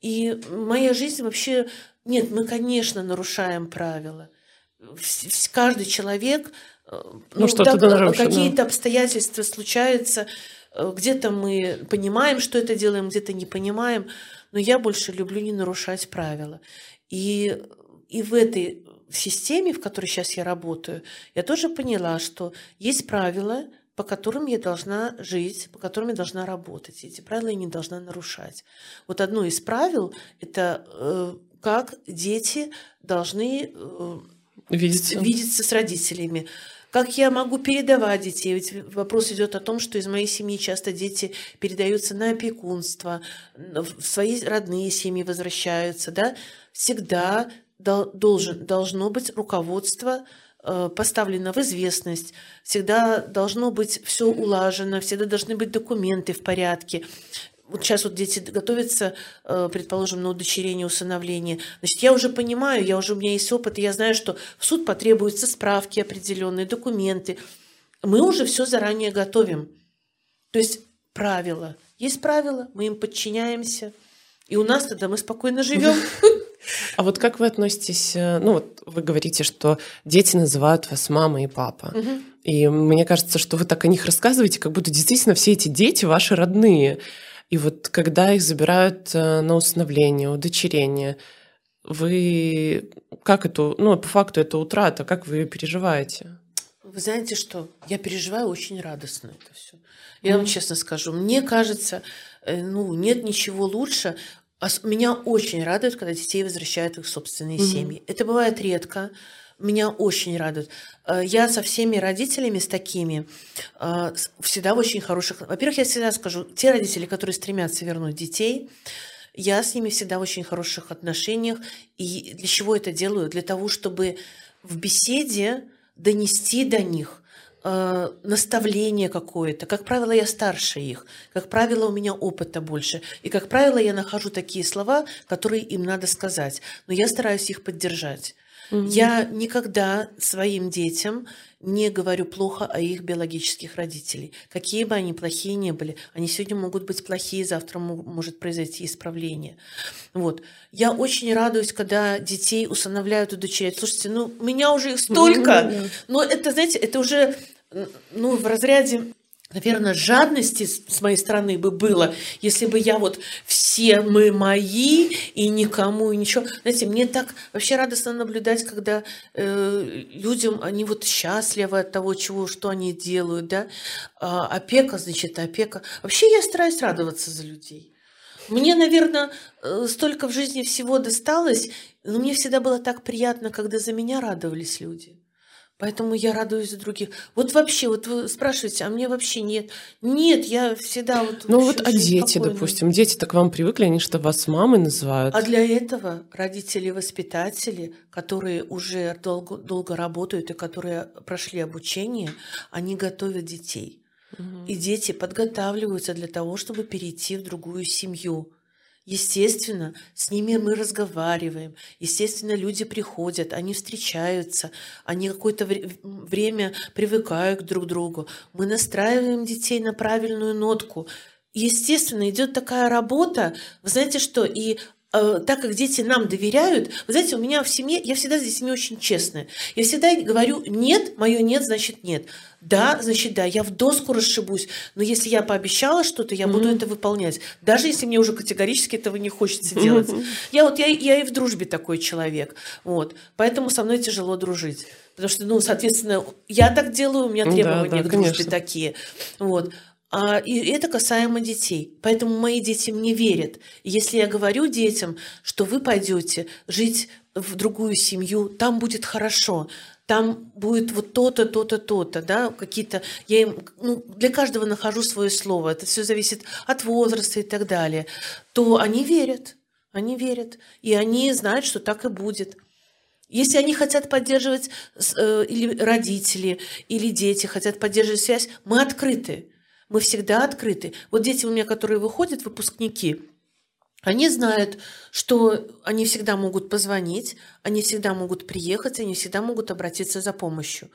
И моя жизнь вообще... Нет, мы, конечно, нарушаем правила. Каждый человек... Э, ну, ну да, какие-то да. обстоятельства случаются, э, где-то мы понимаем, что это делаем, где-то не понимаем. но я больше люблю не нарушать правила. И, и в этой системе, в которой сейчас я работаю, я тоже поняла, что есть правила, по которым я должна жить, по которым я должна работать. Эти правила я не должна нарушать. Вот одно из правил – это э, как дети должны э, видеться. видеться с родителями. Как я могу передавать детей? Ведь вопрос идет о том, что из моей семьи часто дети передаются на опекунство, в свои родные семьи возвращаются. Да? Всегда должен, должно быть руководство Э, поставлено в известность, всегда должно быть все улажено, всегда должны быть документы в порядке. Вот сейчас вот дети готовятся, э, предположим, на удочерение, усыновление. Значит, я уже понимаю, я уже, у меня есть опыт, и я знаю, что в суд потребуются справки определенные, документы. Мы уже все заранее готовим. То есть правила. Есть правила, мы им подчиняемся. И у нас тогда мы спокойно живем. А вот как вы относитесь, э, ну вот вы говорите, что дети называют вас мама и папа. Угу. И мне кажется, что вы так о них рассказываете, как будто действительно все эти дети ваши родные. И вот когда их забирают э, на усыновление, удочерение, вы как это, ну по факту это утрата, как вы переживаете? Вы знаете что? Я переживаю очень радостно это все. Я mm. вам честно скажу, мне кажется, э, ну нет ничего лучше меня очень радует, когда детей возвращают в их собственные mm-hmm. семьи. Это бывает редко. Меня очень радует. Э, я со всеми родителями, с такими, э, всегда в очень хороших... Во-первых, я всегда скажу, те родители, которые стремятся вернуть детей, я с ними всегда в очень хороших отношениях. И для чего это делаю? Для того, чтобы в беседе донести до них э, наставление какое-то. Как правило, я старше их. Как правило, у меня опыта больше. И, как правило, я нахожу такие слова, которые им надо сказать. Но я стараюсь их поддержать. Угу. Я никогда своим детям не говорю плохо о их биологических родителей. Какие бы они плохие не были, они сегодня могут быть плохие, завтра может произойти исправление. Вот. Я очень радуюсь, когда детей усыновляют, удочеряют. Слушайте, ну, у меня уже их столько, но это, знаете, это уже ну, в разряде наверное, жадности с моей стороны бы было, если бы я вот все мы мои и никому и ничего. Знаете, мне так вообще радостно наблюдать, когда э, людям они вот счастливы от того, чего, что они делают, да. А, опека, значит, опека. Вообще я стараюсь радоваться за людей. Мне, наверное, э, столько в жизни всего досталось, но мне всегда было так приятно, когда за меня радовались люди. Поэтому я радуюсь за других. Вот вообще, вот вы спрашиваете, а мне вообще нет. Нет, я всегда вот... Ну вот, а дети, спокойно. допустим, дети-то к вам привыкли, они что, вас мамой называют? А для этого родители-воспитатели, которые уже долго, долго работают и которые прошли обучение, они готовят детей. Угу. И дети подготавливаются для того, чтобы перейти в другую семью. Естественно, с ними мы разговариваем, естественно, люди приходят, они встречаются, они какое-то время привыкают друг к другу. Мы настраиваем детей на правильную нотку. Естественно, идет такая работа, вы знаете что, и э, так как дети нам доверяют, вы знаете, у меня в семье, я всегда с детьми очень честная. Я всегда говорю «нет», мое «нет» значит «нет». Да, значит, да, я в доску расшибусь, но если я пообещала что-то, я mm-hmm. буду это выполнять. Даже если мне уже категорически этого не хочется делать. Mm-hmm. Я вот, я, я и в дружбе такой человек. Вот. Поэтому со мной тяжело дружить. Потому что, ну, соответственно, я так делаю, у меня требования да, да, к дружбе конечно. такие. Вот. А, и это касаемо детей. Поэтому мои дети мне верят. Если я говорю детям, что вы пойдете жить в другую семью, там будет хорошо, там будет вот то-то, то-то, то-то, да, какие-то, я им, ну, для каждого нахожу свое слово, это все зависит от возраста и так далее, то они верят, они верят, и они знают, что так и будет. Если они хотят поддерживать, э, или родители, или дети хотят поддерживать связь, мы открыты. Мы всегда открыты. Вот дети у меня, которые выходят, выпускники, они знают, что они всегда могут позвонить, они всегда могут приехать, они всегда могут обратиться за помощью.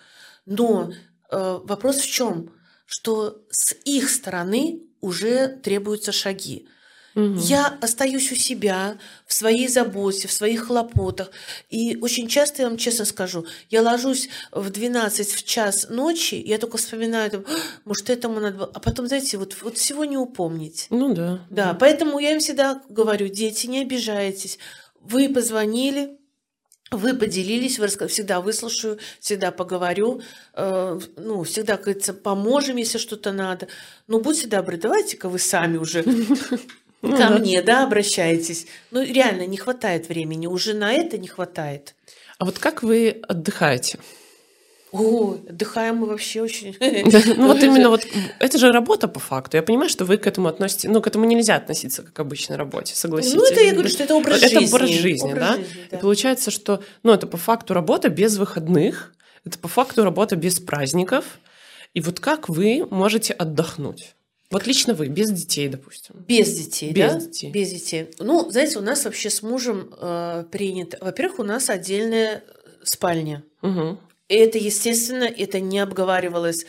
Но э, вопрос в чем? Что с их стороны уже требуются шаги. Угу. Я остаюсь у себя, в своей заботе, в своих хлопотах. И очень часто, я вам честно скажу, я ложусь в 12 в час ночи, я только вспоминаю, там, может, этому надо было. А потом, знаете, вот, вот всего не упомнить. Ну да. Да, поэтому я им всегда говорю, дети, не обижайтесь. Вы позвонили, вы поделились, вы всегда выслушаю, всегда поговорю, э, ну, всегда, как говорится, поможем, если что-то надо. Ну, будьте добры, давайте-ка вы сами уже ну, ко да. мне, да, обращаетесь. Ну, реально, не хватает времени, уже на это не хватает. А вот как вы отдыхаете? О, отдыхаем мы вообще очень. Ну вот именно вот это же работа по факту. Я понимаю, что вы к этому относитесь, ну к этому нельзя относиться как к обычной работе, согласитесь. Ну это я говорю, что это образ жизни. Это образ жизни, да? И получается, что, ну это по факту работа без выходных, это по факту работа без праздников. И вот как вы можете отдохнуть? Вот лично вы, без детей, допустим. Без детей, без да? Детей. Без детей. Ну, знаете, у нас вообще с мужем э, принято. Во-первых, у нас отдельная спальня. Угу. И это, естественно, это не обговаривалось.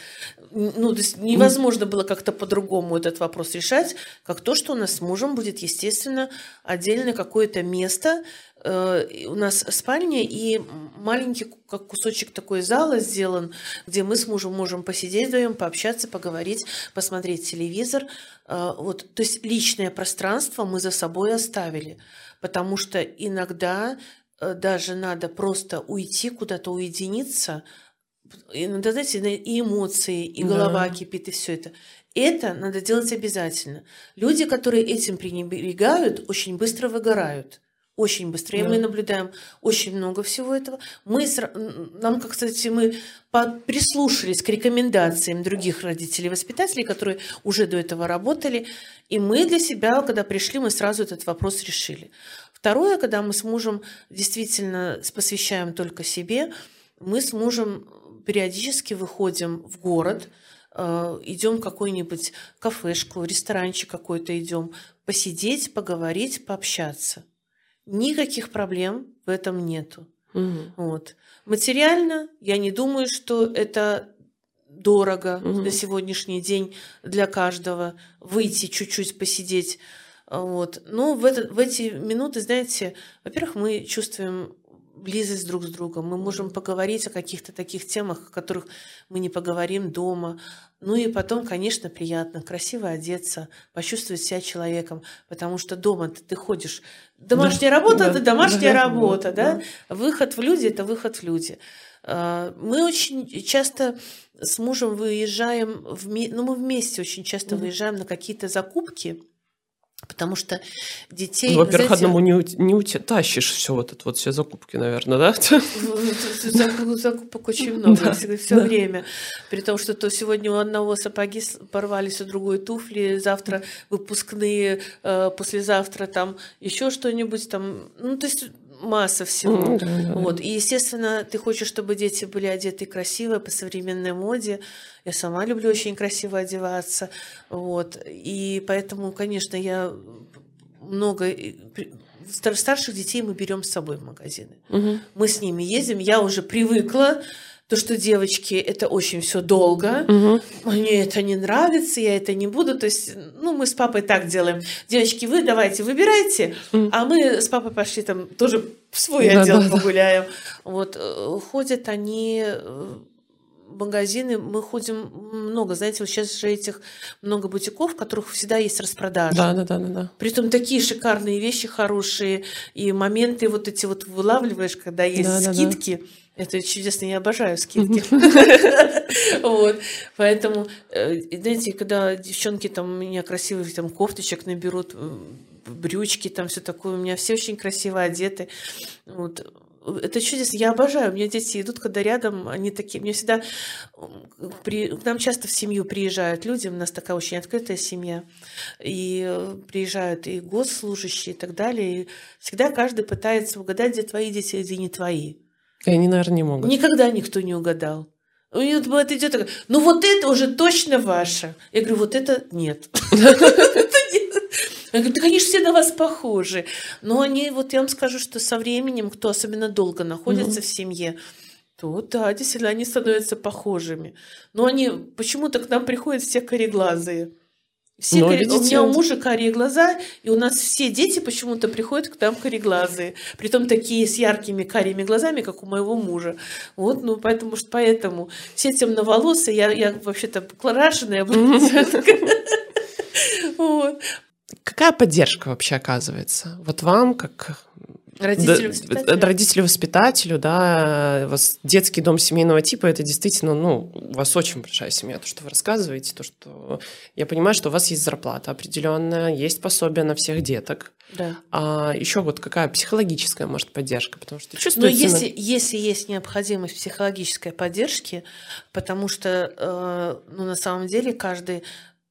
Ну, то есть невозможно было как-то по-другому этот вопрос решать, как то, что у нас с мужем будет, естественно, отдельно какое-то место. Э, у нас спальня и маленький как кусочек такой зала сделан, где мы с мужем можем посидеть вдвоем, пообщаться, поговорить, посмотреть телевизор. Э, вот, то есть личное пространство мы за собой оставили, потому что иногда Э, даже надо просто уйти куда-то, уединиться, иногда, знаете, и эмоции, и голова да. кипит, и все это. Это надо делать обязательно. Люди, которые этим пренебрегают, очень быстро выгорают. Очень быстро. И мы наблюдаем очень много всего этого. Мы, нам, как кстати, мы прислушались к рекомендациям других родителей воспитателей, которые уже до этого работали. И мы для себя, когда пришли, мы сразу этот вопрос решили. Второе, когда мы с мужем действительно посвящаем только себе, мы с мужем периодически выходим в город, э, идем в какую-нибудь кафешку, ресторанчик какой-то идем, посидеть, поговорить, пообщаться. Никаких проблем в этом нету. Угу. Вот. Материально я не думаю, что это дорого угу. на сегодняшний день для каждого выйти чуть-чуть посидеть вот. Но в, это, в эти минуты, знаете, во-первых, мы чувствуем близость друг с другом. Мы можем поговорить о каких-то таких темах, о которых мы не поговорим дома. Ну и потом, конечно, приятно, красиво одеться, почувствовать себя человеком, потому что дома ты, ты ходишь. Домашняя да, работа да, это домашняя да, работа, да, да? Выход в люди это выход в люди. А, мы очень часто с мужем выезжаем, в, ну мы вместе очень часто mm выезжаем на какие-то закупки Потому что детей... Ну, во-первых, знаете, одному не, не утащишь все вот это вот, все закупки, наверное, да? Закупок очень много, все время. При том, что то сегодня у одного сапоги порвались, у другой туфли, завтра выпускные, э, послезавтра там еще что-нибудь там. Ну, то есть масса всего. Mm, да, да. Вот. И, естественно, ты хочешь, чтобы дети были одеты красиво, по современной моде. Я сама люблю очень красиво одеваться. Вот. И поэтому, конечно, я много старших детей мы берем с собой в магазины. Угу. Мы с ними ездим. Я уже привыкла то, что девочки, это очень все долго, угу. мне это не нравится, я это не буду. То есть, ну, мы с папой так делаем. Девочки, вы давайте выбирайте, угу. а мы с папой пошли там тоже в свой да, отдел да, погуляем. Да. Вот, э, ходят они э, магазины, мы ходим много, знаете, вот сейчас же этих много бутиков, в которых всегда есть распродажи. Да, да, да, да, да. Притом такие шикарные вещи, хорошие, и моменты вот эти вот вылавливаешь, когда есть да, скидки. Да, да. Это чудесно, я обожаю скидки. Вот. Поэтому, э, знаете, когда девчонки там у меня красивых там кофточек наберут, брючки, там все такое, у меня все очень красиво одеты. Вот это чудесно. Я обожаю. У меня дети идут, когда рядом, они такие. Мне всегда при, к нам часто в семью приезжают люди. У нас такая очень открытая семья. И э, приезжают и госслужащие и так далее. И всегда каждый пытается угадать, где твои дети, а где не твои. И они, наверное, не могут. Никогда никто не угадал. У нее бывает идет ну вот это уже точно ваше. Я говорю, вот это нет. Я говорю, да, конечно, все на вас похожи. Но они, вот я вам скажу, что со временем, кто особенно долго находится в семье, то да, действительно, они становятся похожими. Но они почему-то к нам приходят все кореглазые. Все ну. У меня у мужа карие глаза, и у нас все дети почему-то приходят к нам кореглазые. Притом такие с яркими карими глазами, как у моего мужа. Вот, ну, поэтому что поэтому все темноволосые, я, я вообще-то крашеная. Какая поддержка вообще оказывается? Вот вам, как Родителю-воспитателю. Родителю-воспитателю, да, у вас детский дом семейного типа, это действительно, ну, у вас очень большая семья, то, что вы рассказываете, то, что я понимаю, что у вас есть зарплата определенная, есть пособие на всех деток. Да. А еще вот какая психологическая, может, поддержка, потому что чувствуется... Но если, если есть необходимость психологической поддержки, потому что, э, ну, на самом деле, каждый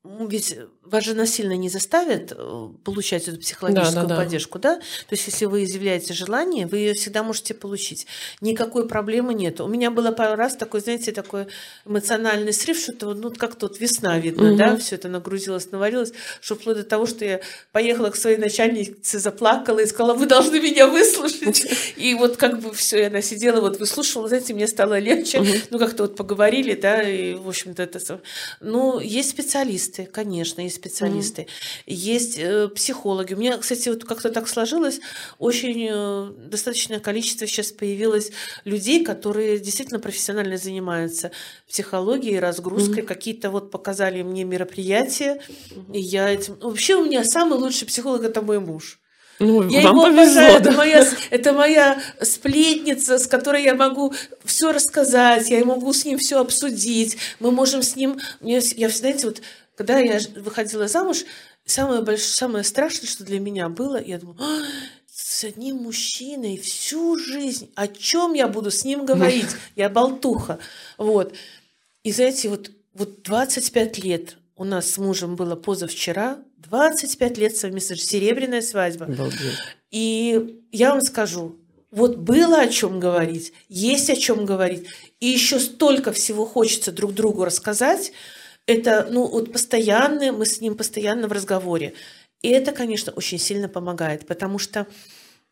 ну, ведь вас же насильно не заставят э, получать эту психологическую да, да, поддержку, да. да? То есть, если вы изъявляете желание, вы ее всегда можете получить. Никакой проблемы нет. У меня было пару раз такой, знаете, такой эмоциональный срыв, что-то ну, как-то вот весна видно, угу. да, все это нагрузилось, наварилось, что вплоть до того, что я поехала к своей начальнице, заплакала и сказала, вы должны меня выслушать. И вот как бы все, она сидела, вот выслушивала, знаете, мне стало легче, ну, как-то вот поговорили, да, и, в общем-то, это... Ну, есть специалисты, конечно, есть специалисты, mm-hmm. есть э, психологи. У меня, кстати, вот как-то так сложилось, очень э, достаточное количество сейчас появилось людей, которые действительно профессионально занимаются психологией, разгрузкой, mm-hmm. какие-то вот показали мне мероприятия, mm-hmm. и я этим... Вообще у меня самый лучший психолог – это мой муж. Ну, я вам его повезло, обожаю. Да? Это, моя, это моя сплетница, с которой я могу все рассказать, я могу с ним все обсудить. Мы можем с ним. Я, я знаете, вот когда я выходила замуж, самое, большое, самое страшное, что для меня было, я думала, «А, с одним мужчиной всю жизнь, о чем я буду с ним говорить? Я болтуха. Вот. И знаете, вот, вот 25 лет у нас с мужем было позавчера, 25 лет совместно, серебряная свадьба. Обалдеть. И я вам скажу, вот было о чем говорить, есть о чем говорить, и еще столько всего хочется друг другу рассказать, это, ну, вот постоянно, мы с ним постоянно в разговоре. И это, конечно, очень сильно помогает, потому что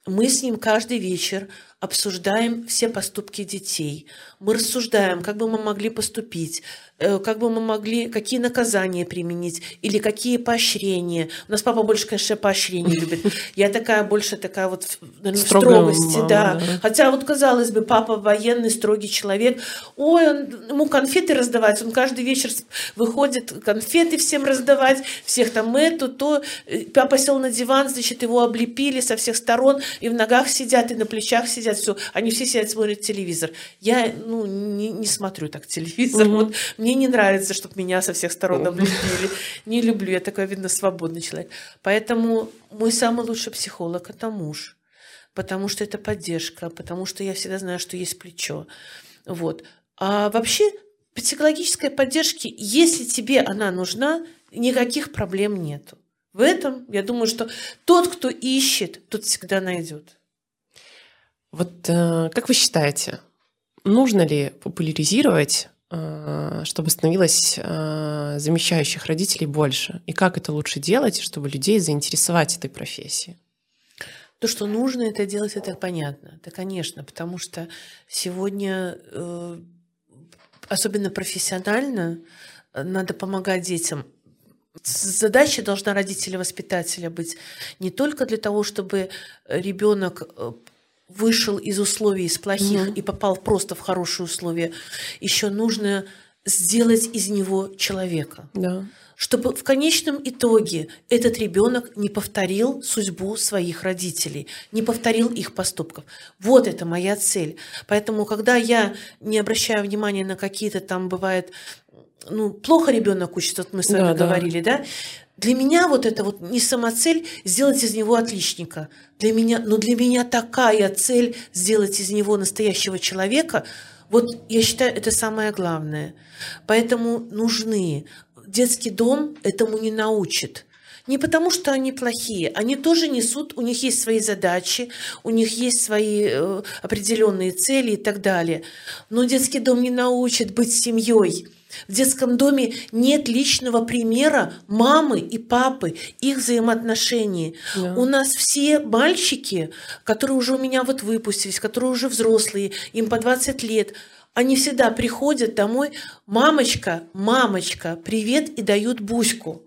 мы с ним каждый вечер обсуждаем все поступки детей. Мы рассуждаем, как бы мы могли поступить, Э, как бы мы могли, какие наказания применить или какие поощрения. У нас папа больше, конечно, поощрения любит. Я такая больше такая вот, наверное, строгости, мама, да. да. Хотя вот, казалось бы, папа военный, строгий человек. Ой, он, ему конфеты раздавать, он каждый вечер выходит конфеты всем раздавать, всех там эту, то. Э, папа сел на диван, значит, его облепили со всех сторон, и в ногах сидят, и на плечах сидят, все. Они все сидят, смотрят телевизор. Я, ну, не, не смотрю так телевизор. Угу. Вот мне не нравится, чтобы меня со всех сторон облепили. Не люблю, я такой, видно, свободный человек. Поэтому мой самый лучший психолог – это муж. Потому что это поддержка, потому что я всегда знаю, что есть плечо. Вот. А вообще психологической поддержки, если тебе она нужна, никаких проблем нету. В этом, я думаю, что тот, кто ищет, тот всегда найдет. Вот э, как вы считаете, нужно ли популяризировать Э, чтобы становилось э, замещающих родителей больше? И как это лучше делать, чтобы людей заинтересовать этой профессией? То, что нужно это делать, это понятно. Это, конечно, потому что сегодня, особенно профессионально, надо помогать детям. Задача должна родителя-воспитателя быть не только для того, чтобы ребенок вышел из условий из плохих mm-hmm. и попал просто в хорошие условия, еще нужно сделать из него человека. Да. Чтобы в конечном итоге этот ребенок не повторил судьбу своих родителей, не повторил их поступков. Вот это моя цель. Поэтому, когда я не обращаю внимания на какие-то там бывает, ну, плохо ребенок учится, вот мы с вами да, говорили, да. да, для меня вот это вот не самоцель сделать из него отличника. Для меня, но для меня такая цель сделать из него настоящего человека, вот я считаю, это самое главное. Поэтому нужны. Детский дом этому не научит. Не потому, что они плохие, они тоже несут, у них есть свои задачи, у них есть свои э, определенные цели и так далее. Но детский дом не научит быть семьей. В детском доме нет личного примера мамы и папы, их взаимоотношений. Да. У нас все мальчики, которые уже у меня вот выпустились, которые уже взрослые, им по 20 лет, они всегда приходят домой, мамочка, мамочка, привет, и дают буську.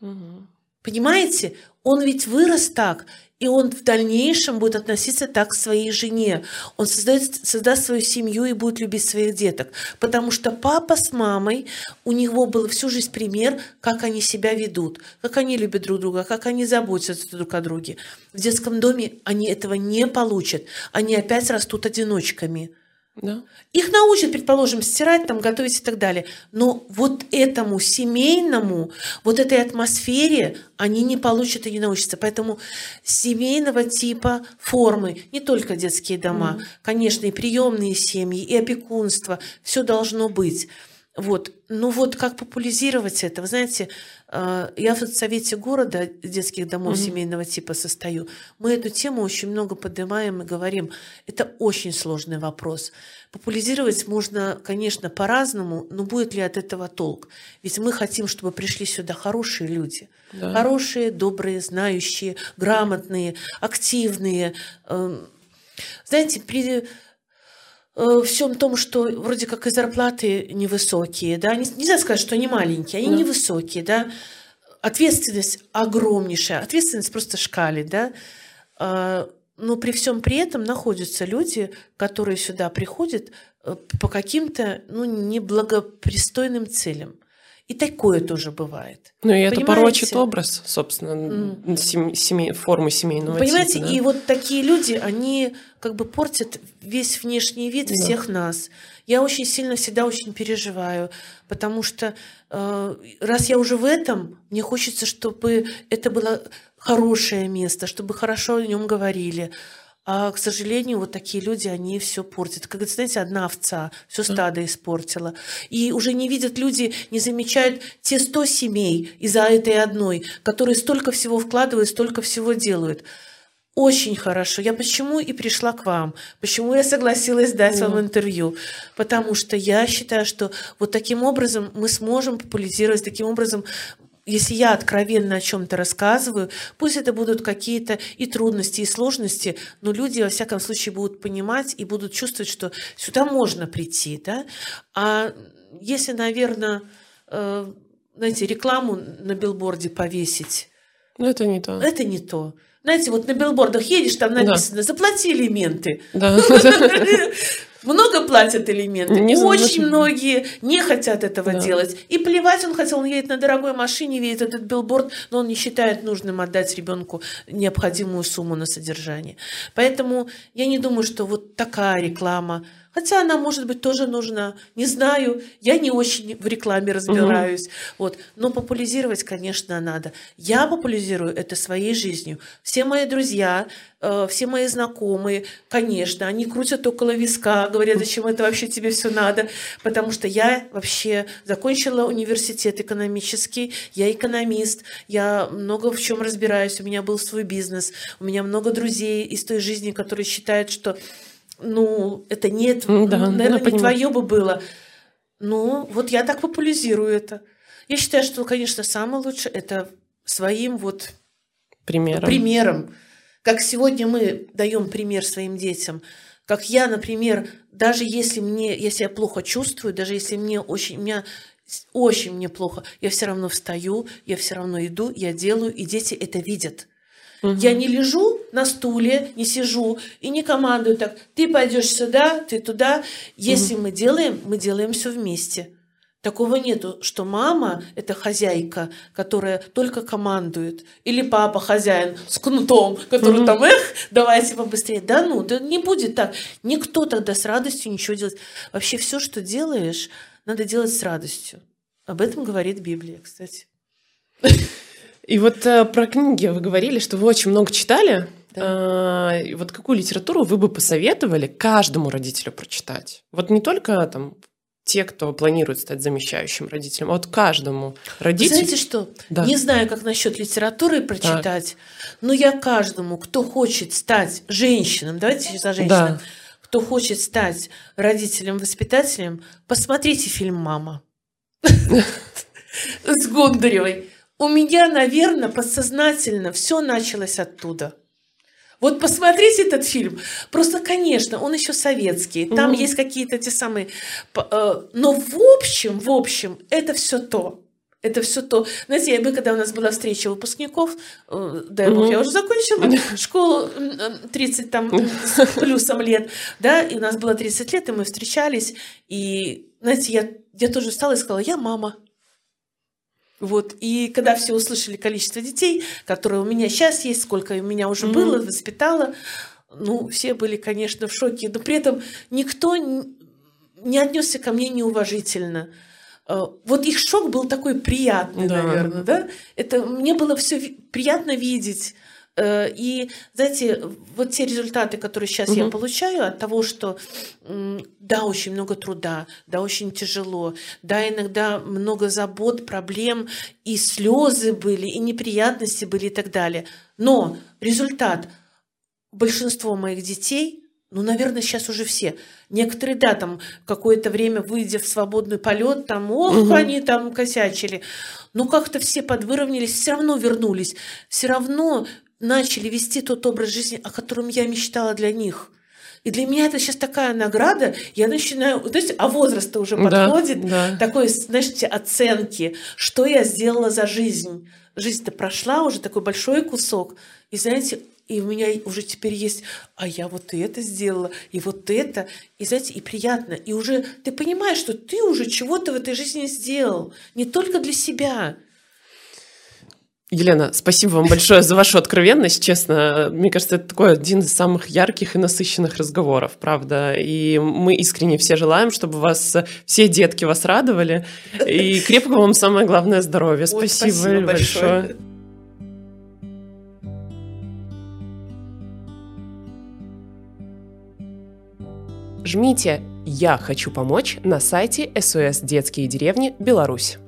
Угу. Понимаете? Он ведь вырос так, и он в дальнейшем будет относиться так к своей жене. Он создает, создаст свою семью и будет любить своих деток. Потому что папа с мамой, у него был всю жизнь пример, как они себя ведут, как они любят друг друга, как они заботятся друг о друге. В детском доме они этого не получат. Они опять растут одиночками. Да. Их научат, предположим, стирать, там, готовить и так далее. Но вот этому семейному, вот этой атмосфере они не получат и не научатся. Поэтому семейного типа формы, не только детские дома, mm. конечно, и приемные семьи, и опекунство, все должно быть. Вот. Ну вот как популяризировать это? Вы знаете, э, я в совете города детских домов mm-hmm. семейного типа состою. Мы эту тему очень много поднимаем и говорим. Это очень сложный вопрос. Популяризировать можно, конечно, по-разному, но будет ли от этого толк? Ведь мы хотим, чтобы пришли сюда хорошие люди. Да. Хорошие, добрые, знающие, грамотные, активные. Эм, знаете, при Э, всем том, что вроде как и зарплаты невысокие, да, нельзя сказать, что они маленькие, они да. невысокие, да, ответственность огромнейшая, ответственность просто шкалит, да, а, но при всем при этом находятся люди, которые сюда приходят э, по каким-то, ну, неблагопристойным целям. И такое тоже бывает. Ну, и это Понимаете? порочит образ, собственно, mm. сем, семей, формы семейного Понимаете, типа, да? и вот такие люди, они как бы портят весь внешний вид да. всех нас. Я очень сильно всегда очень переживаю, потому что э, раз я уже в этом, мне хочется, чтобы это было хорошее место, чтобы хорошо о нем говорили. А, к сожалению, вот такие люди, они все портят. Как знаете, одна овца все стадо испортила. И уже не видят люди, не замечают те сто семей из-за этой одной, которые столько всего вкладывают, столько всего делают. Очень хорошо. Я почему и пришла к вам? Почему я согласилась дать вам интервью? Потому что я считаю, что вот таким образом мы сможем популяризировать, таким образом если я откровенно о чем-то рассказываю, пусть это будут какие-то и трудности, и сложности, но люди, во всяком случае, будут понимать и будут чувствовать, что сюда можно прийти. Да? А если, наверное, э, знаете, рекламу на билборде повесить... Ну, это не то. Это не то. Знаете, вот на билбордах едешь, там написано да. «Заплати алименты». Да. Много платят алименты. Не Очень многие не хотят этого да. делать. И плевать он хотел, он едет на дорогой машине, видит этот билборд, но он не считает нужным отдать ребенку необходимую сумму на содержание. Поэтому я не думаю, что вот такая реклама Хотя она, может быть, тоже нужна. Не знаю, я не очень в рекламе разбираюсь. Угу. Вот. Но популяризировать, конечно, надо. Я популяризирую это своей жизнью. Все мои друзья, э, все мои знакомые, конечно, они крутят около виска, говорят, зачем это вообще тебе все надо. Потому что я вообще закончила университет экономический, я экономист, я много в чем разбираюсь, у меня был свой бизнес, у меня много друзей из той жизни, которые считают, что ну, это нет, да, наверное, не твое бы было. Ну, вот я так популяризирую это. Я считаю, что, конечно, самое лучшее это своим вот примером. примером. Как сегодня мы даем пример своим детям. Как я, например, даже если мне, если я плохо чувствую, даже если мне очень, меня очень мне плохо, я все равно встаю, я все равно иду, я делаю, и дети это видят. Угу. Я не лежу на стуле, не сижу и не командую так, ты пойдешь сюда, ты туда. Если угу. мы делаем, мы делаем все вместе. Такого нету, что мама – это хозяйка, которая только командует, или папа хозяин с кнутом, который mm там, эх, давайте побыстрее. Да ну, да не будет так. Никто тогда с радостью ничего делать. Вообще все, что делаешь, надо делать с радостью. Об этом говорит Библия, кстати. И вот э, про книги вы говорили, что вы очень много читали. Да. Э, вот какую литературу вы бы посоветовали каждому родителю прочитать? Вот не только там те, кто планирует стать замещающим родителем, а вот каждому родителю. Знаете что? Да. Не знаю, как насчет литературы прочитать, так. но я каждому, кто хочет стать женщиной, давайте за женщин, да. кто хочет стать родителем-воспитателем, посмотрите фильм «Мама» с Гондаревой. У меня, наверное, подсознательно все началось оттуда. Вот посмотрите этот фильм. Просто, конечно, он еще советский. Там угу. есть какие-то те самые... Э, но в общем, в общем, это все то. это все то. Знаете, мы, когда у нас была встреча выпускников, э, дай бог, я уже закончила школу 30 там с плюсом лет, да, и у нас было 30 лет, и мы встречались, и, знаете, я, я тоже встала и сказала, я мама. Вот. И когда все услышали количество детей, которые у меня сейчас есть, сколько у меня уже было, воспитала, ну, все были, конечно, в шоке, но при этом никто не отнесся ко мне неуважительно. Э, вот их шок был такой приятный, да. наверное, да? Это мне было все приятно видеть. Э, и, знаете, вот те результаты, которые сейчас угу. я получаю от того, что да, очень много труда, да, очень тяжело, да, иногда много забот, проблем, и слезы были, и неприятности были и так далее. Но результат большинство моих детей ну, наверное, сейчас уже все. Некоторые, да, там какое-то время, выйдя в свободный полет, там, ох, угу. они там косячили. Но как-то все подвыровнялись, все равно вернулись, все равно начали вести тот образ жизни, о котором я мечтала для них. И для меня это сейчас такая награда, я начинаю, то есть, а возраст уже подходит, да, да. такой, знаете, оценки, что я сделала за жизнь. Жизнь-то прошла уже такой большой кусок, и знаете, и у меня уже теперь есть, а я вот это сделала, и вот это, и знаете, и приятно, и уже ты понимаешь, что ты уже чего-то в этой жизни сделал, не только для себя. Елена, спасибо вам большое за вашу откровенность, честно. Мне кажется, это такой один из самых ярких и насыщенных разговоров, правда. И мы искренне все желаем, чтобы вас все детки вас радовали. И крепкого вам самое главное здоровья. Спасибо, Ой, спасибо большое. большое. Жмите «Я хочу помочь» на сайте СОС «Детские деревни. Беларусь».